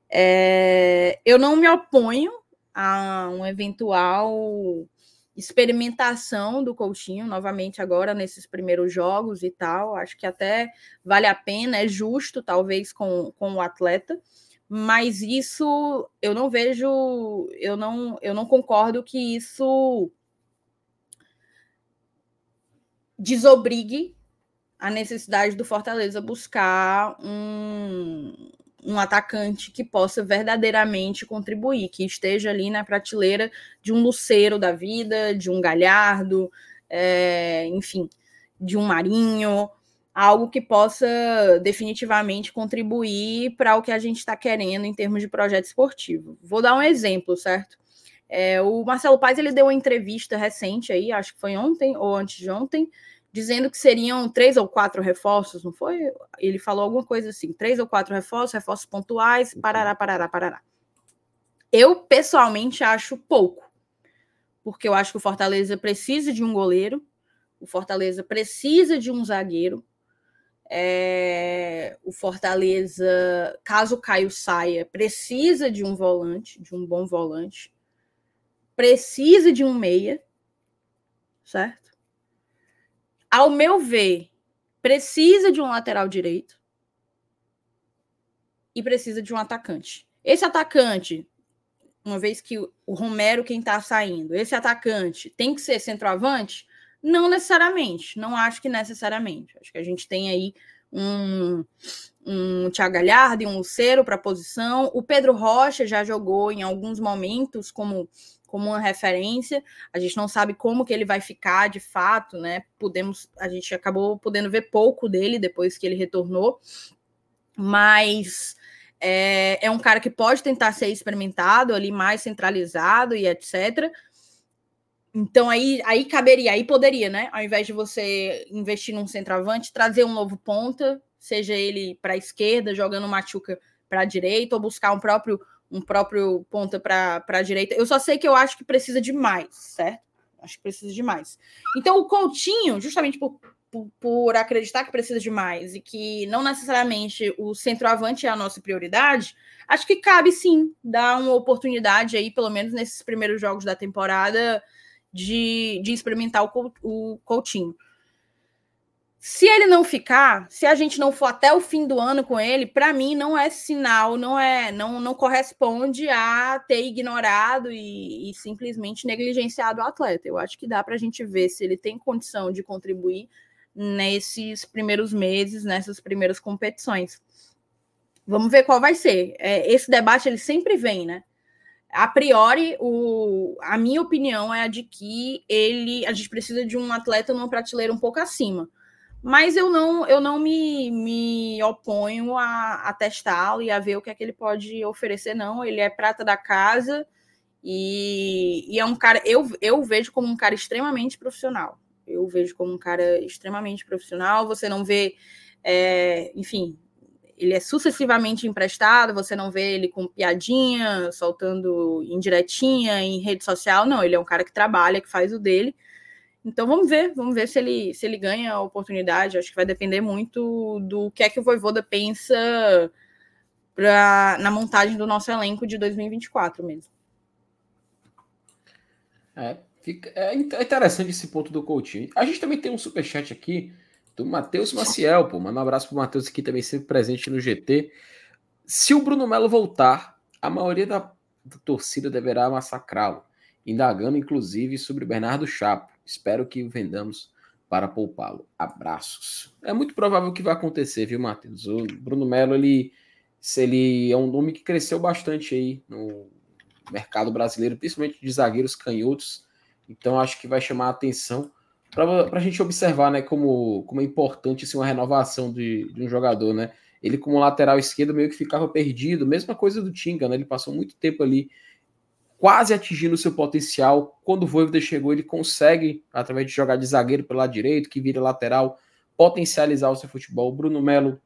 É, eu não me oponho a um eventual experimentação do Coutinho novamente agora nesses primeiros jogos e tal. Acho que até vale a pena, é justo, talvez, com, com o atleta. Mas isso eu não vejo, eu não, eu não concordo que isso desobrigue a necessidade do Fortaleza buscar um, um atacante que possa verdadeiramente contribuir, que esteja ali na prateleira de um Luceiro da vida, de um Galhardo, é, enfim, de um Marinho, algo que possa definitivamente contribuir para o que a gente está querendo em termos de projeto esportivo. Vou dar um exemplo, certo? É, o Marcelo Paes ele deu uma entrevista recente aí, acho que foi ontem ou antes de ontem, dizendo que seriam três ou quatro reforços, não foi? Ele falou alguma coisa assim, três ou quatro reforços, reforços pontuais, parará, parará, parará. Eu, pessoalmente, acho pouco, porque eu acho que o Fortaleza precisa de um goleiro, o Fortaleza precisa de um zagueiro, é, o Fortaleza, caso o Caio saia, precisa de um volante, de um bom volante, precisa de um meia, certo? ao meu ver, precisa de um lateral direito e precisa de um atacante. Esse atacante, uma vez que o Romero quem está saindo, esse atacante tem que ser centroavante? Não necessariamente, não acho que necessariamente. Acho que a gente tem aí um, um Thiago Galhardo e um Lucero para posição. O Pedro Rocha já jogou em alguns momentos como como uma referência. A gente não sabe como que ele vai ficar de fato, né? Podemos, a gente acabou podendo ver pouco dele depois que ele retornou, mas é, é um cara que pode tentar ser experimentado ali mais centralizado e etc. Então aí, aí caberia, aí poderia, né? Ao invés de você investir num centroavante, trazer um novo ponta, seja ele para a esquerda, jogando o Machuca para a direita, ou buscar um próprio um próprio ponta para a direita. Eu só sei que eu acho que precisa de mais, certo? Acho que precisa de mais. Então, o Coutinho, justamente por, por, por, acreditar que precisa de mais e que não necessariamente o centroavante é a nossa prioridade, acho que cabe sim dar uma oportunidade aí, pelo menos nesses primeiros jogos da temporada, de, de experimentar o, o Coutinho. Se ele não ficar, se a gente não for até o fim do ano com ele, para mim não é sinal, não é, não, não corresponde a ter ignorado e, e simplesmente negligenciado o atleta. Eu acho que dá para a gente ver se ele tem condição de contribuir nesses primeiros meses, nessas primeiras competições. Vamos ver qual vai ser. É, esse debate ele sempre vem, né? a priori, o, a minha opinião é a de que ele, a gente precisa de um atleta numa prateleira um pouco acima. Mas eu não, eu não me, me oponho a, a testá-lo e a ver o que é que ele pode oferecer, não. Ele é prata da casa e, e é um cara, eu, eu vejo como um cara extremamente profissional. Eu vejo como um cara extremamente profissional. Você não vê, é, enfim, ele é sucessivamente emprestado, você não vê ele com piadinha, soltando indiretinha em rede social, não, ele é um cara que trabalha, que faz o dele. Então vamos ver, vamos ver se ele se ele ganha a oportunidade. Acho que vai depender muito do que é que o Voivoda pensa pra, na montagem do nosso elenco de 2024 mesmo. É, fica, é interessante esse ponto do Coutinho. A gente também tem um superchat aqui do Matheus Maciel, pô. Manda um abraço pro Matheus aqui também, sempre presente no GT. Se o Bruno Melo voltar, a maioria da, da torcida deverá massacrá-lo, indagando inclusive sobre Bernardo Chapo. Espero que vendamos para poupá-lo. Abraços. É muito provável que vai acontecer, viu, Matheus? O Bruno Melo, ele, ele é um nome que cresceu bastante aí no mercado brasileiro, principalmente de zagueiros canhotos. Então acho que vai chamar a atenção para a gente observar né, como, como é importante assim, uma renovação de, de, um jogador. Né? Ele, como lateral esquerdo, meio que ficava perdido. Mesma coisa do Tinga, né? ele passou muito tempo ali quase atingindo seu potencial. Quando o Voivoda chegou, ele consegue, através de jogar de zagueiro pelo lado direito, que vira lateral, potencializar o seu futebol. O Bruno Melo,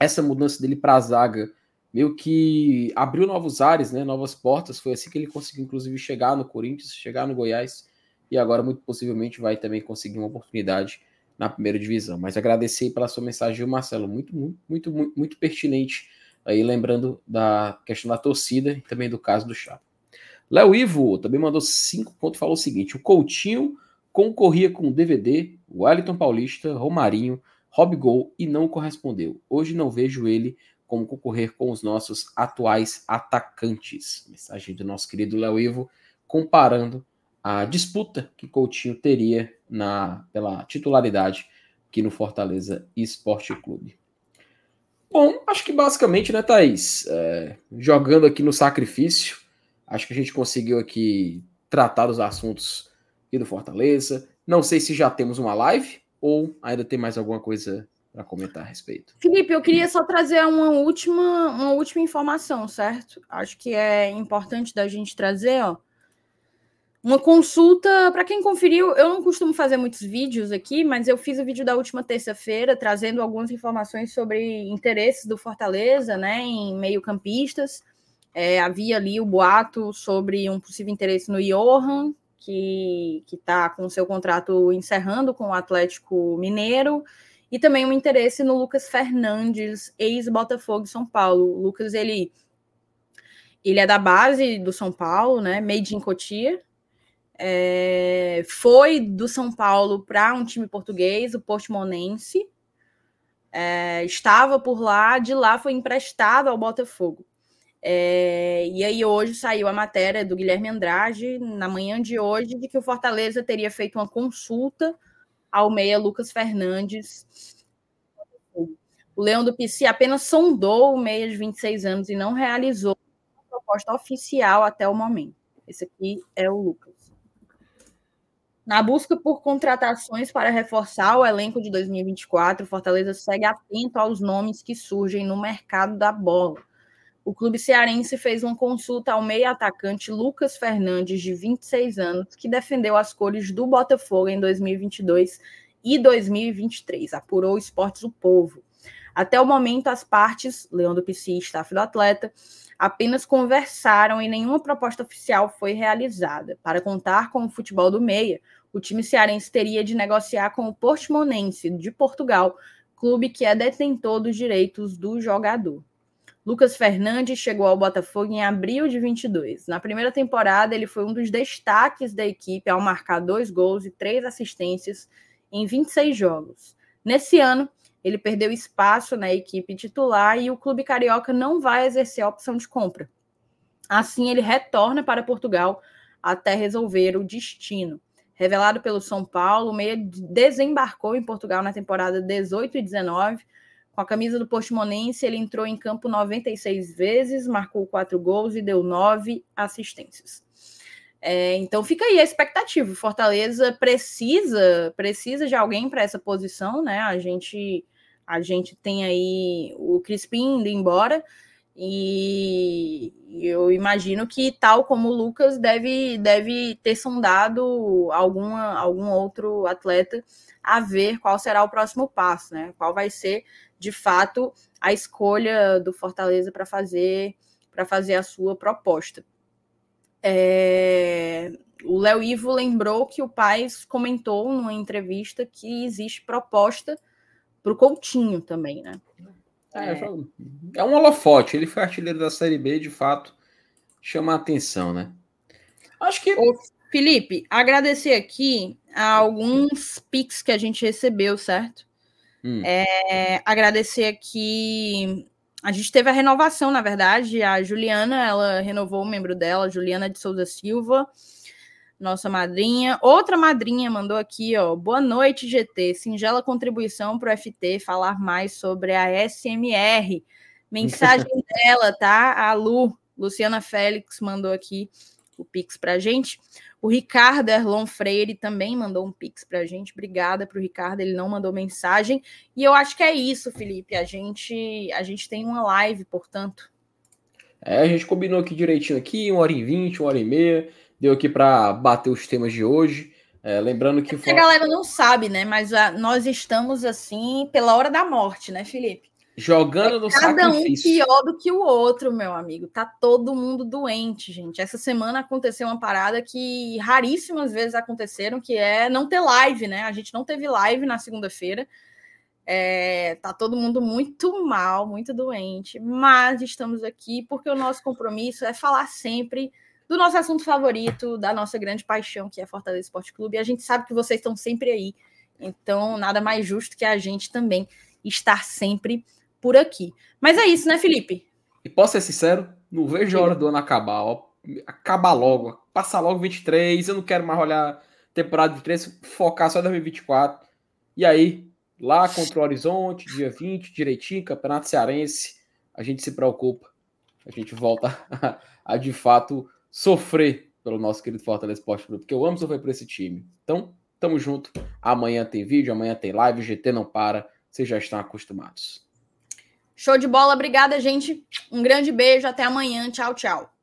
essa mudança dele para a zaga, meio que abriu novos ares, né, novas portas. Foi assim que ele conseguiu, inclusive, chegar no Corinthians, chegar no Goiás e agora muito possivelmente vai também conseguir uma oportunidade na primeira divisão. Mas agradecer pela sua mensagem, Marcelo, muito, muito, muito, muito pertinente aí, lembrando da questão da torcida e também do caso do Chapo. Léo Ivo também mandou cinco pontos, falou o seguinte: o Coutinho concorria com o DVD, Wellington Paulista, Romarinho, Rob Gol e não correspondeu. Hoje não vejo ele como concorrer com os nossos atuais atacantes. Mensagem do nosso querido Léo Ivo, comparando a disputa que Coutinho teria na, pela titularidade aqui no Fortaleza Esporte Clube. Bom, acho que basicamente, né, Thaís? É, jogando aqui no sacrifício, acho que a gente conseguiu aqui tratar os assuntos aqui do Fortaleza. Não sei se já temos uma live ou ainda tem mais alguma coisa para comentar a respeito. Felipe, eu queria só trazer uma última, uma última informação, certo? Acho que é importante da gente trazer, ó. Uma consulta, para quem conferiu, eu não costumo fazer muitos vídeos aqui, mas eu fiz o vídeo da última terça-feira trazendo algumas informações sobre interesses do Fortaleza, né, em meio-campistas. É, havia ali o boato sobre um possível interesse no Johan, que está com seu contrato encerrando com o Atlético Mineiro, e também um interesse no Lucas Fernandes, ex-Botafogo São Paulo. O Lucas, ele, ele é da base do São Paulo, né, made in Cotia, é, foi do São Paulo para um time português, o Portimonense. É, estava por lá, de lá foi emprestado ao Botafogo. É, e aí hoje saiu a matéria do Guilherme Andrade, na manhã de hoje, de que o Fortaleza teria feito uma consulta ao meia Lucas Fernandes. O Leão do PC apenas sondou o meia de 26 anos e não realizou uma proposta oficial até o momento. Esse aqui é o Lucas. Na busca por contratações para reforçar o elenco de 2024, Fortaleza segue atento aos nomes que surgem no mercado da bola. O clube cearense fez uma consulta ao meio-atacante Lucas Fernandes, de 26 anos, que defendeu as cores do Botafogo em 2022 e 2023, apurou o Esportes do Povo. Até o momento, as partes, Leão do Pici e staff do atleta, apenas conversaram e nenhuma proposta oficial foi realizada. Para contar com o futebol do meia, o time cearense teria de negociar com o Portimonense de Portugal, clube que é detentor dos direitos do jogador. Lucas Fernandes chegou ao Botafogo em abril de 22. Na primeira temporada, ele foi um dos destaques da equipe ao marcar dois gols e três assistências em 26 jogos. Nesse ano, ele perdeu espaço na equipe titular e o clube carioca não vai exercer a opção de compra. Assim, ele retorna para Portugal até resolver o destino. Revelado pelo São Paulo, o Meia desembarcou em Portugal na temporada 18 e 19, Com a camisa do Portimonense, ele entrou em campo 96 vezes, marcou quatro gols e deu nove assistências. É, então fica aí a expectativa. Fortaleza precisa precisa de alguém para essa posição, né? A gente a gente tem aí o Crispim indo embora e eu imagino que tal como o Lucas deve deve ter sondado alguma algum outro atleta a ver qual será o próximo passo, né? Qual vai ser de fato a escolha do Fortaleza para fazer para fazer a sua proposta. É, o Léo Ivo lembrou que o pai comentou numa entrevista que existe proposta para o Coutinho também, né? É, é. é um holofote. Ele foi artilheiro da Série B, de fato, chama a atenção, né? Acho que. Ô, Felipe, agradecer aqui a alguns pics que a gente recebeu, certo? Hum. É, agradecer aqui a gente teve a renovação, na verdade. A Juliana, ela renovou o membro dela, Juliana de Souza Silva, nossa madrinha. Outra madrinha mandou aqui, ó. Boa noite, GT. Singela contribuição para o FT falar mais sobre a SMR. Mensagem dela, tá? A Lu, Luciana Félix, mandou aqui o Pix para gente. O Ricardo Erlon Freire também mandou um pix para a gente. Obrigada para o Ricardo, ele não mandou mensagem. E eu acho que é isso, Felipe. A gente, a gente tem uma live, portanto. É, a gente combinou aqui direitinho aqui, uma hora e vinte, uma hora e meia. Deu aqui para bater os temas de hoje. É, lembrando que. É a galera não sabe, né? Mas a, nós estamos assim pela hora da morte, né, Felipe? Jogando no Cada sacrifício. um pior do que o outro, meu amigo. Tá todo mundo doente, gente. Essa semana aconteceu uma parada que raríssimas vezes aconteceram, que é não ter live, né? A gente não teve live na segunda-feira. É, tá todo mundo muito mal, muito doente, mas estamos aqui porque o nosso compromisso é falar sempre do nosso assunto favorito, da nossa grande paixão, que é Fortaleza Esporte Clube. E a gente sabe que vocês estão sempre aí. Então, nada mais justo que a gente também estar sempre por aqui. Mas é isso, né, Felipe? E posso ser sincero, não vejo a hora do ano acabar. Ó. Acabar logo. Passar logo 23. Eu não quero mais olhar temporada de 3, focar só em 2024. E aí, lá contra o Horizonte, dia 20, direitinho, Campeonato Cearense, a gente se preocupa. A gente volta a, a de fato sofrer pelo nosso querido Fortaleza Esporte Clube, porque eu amo sofrer por esse time. Então, tamo junto. Amanhã tem vídeo, amanhã tem live, o GT não para, vocês já estão acostumados. Show de bola, obrigada, gente. Um grande beijo, até amanhã. Tchau, tchau.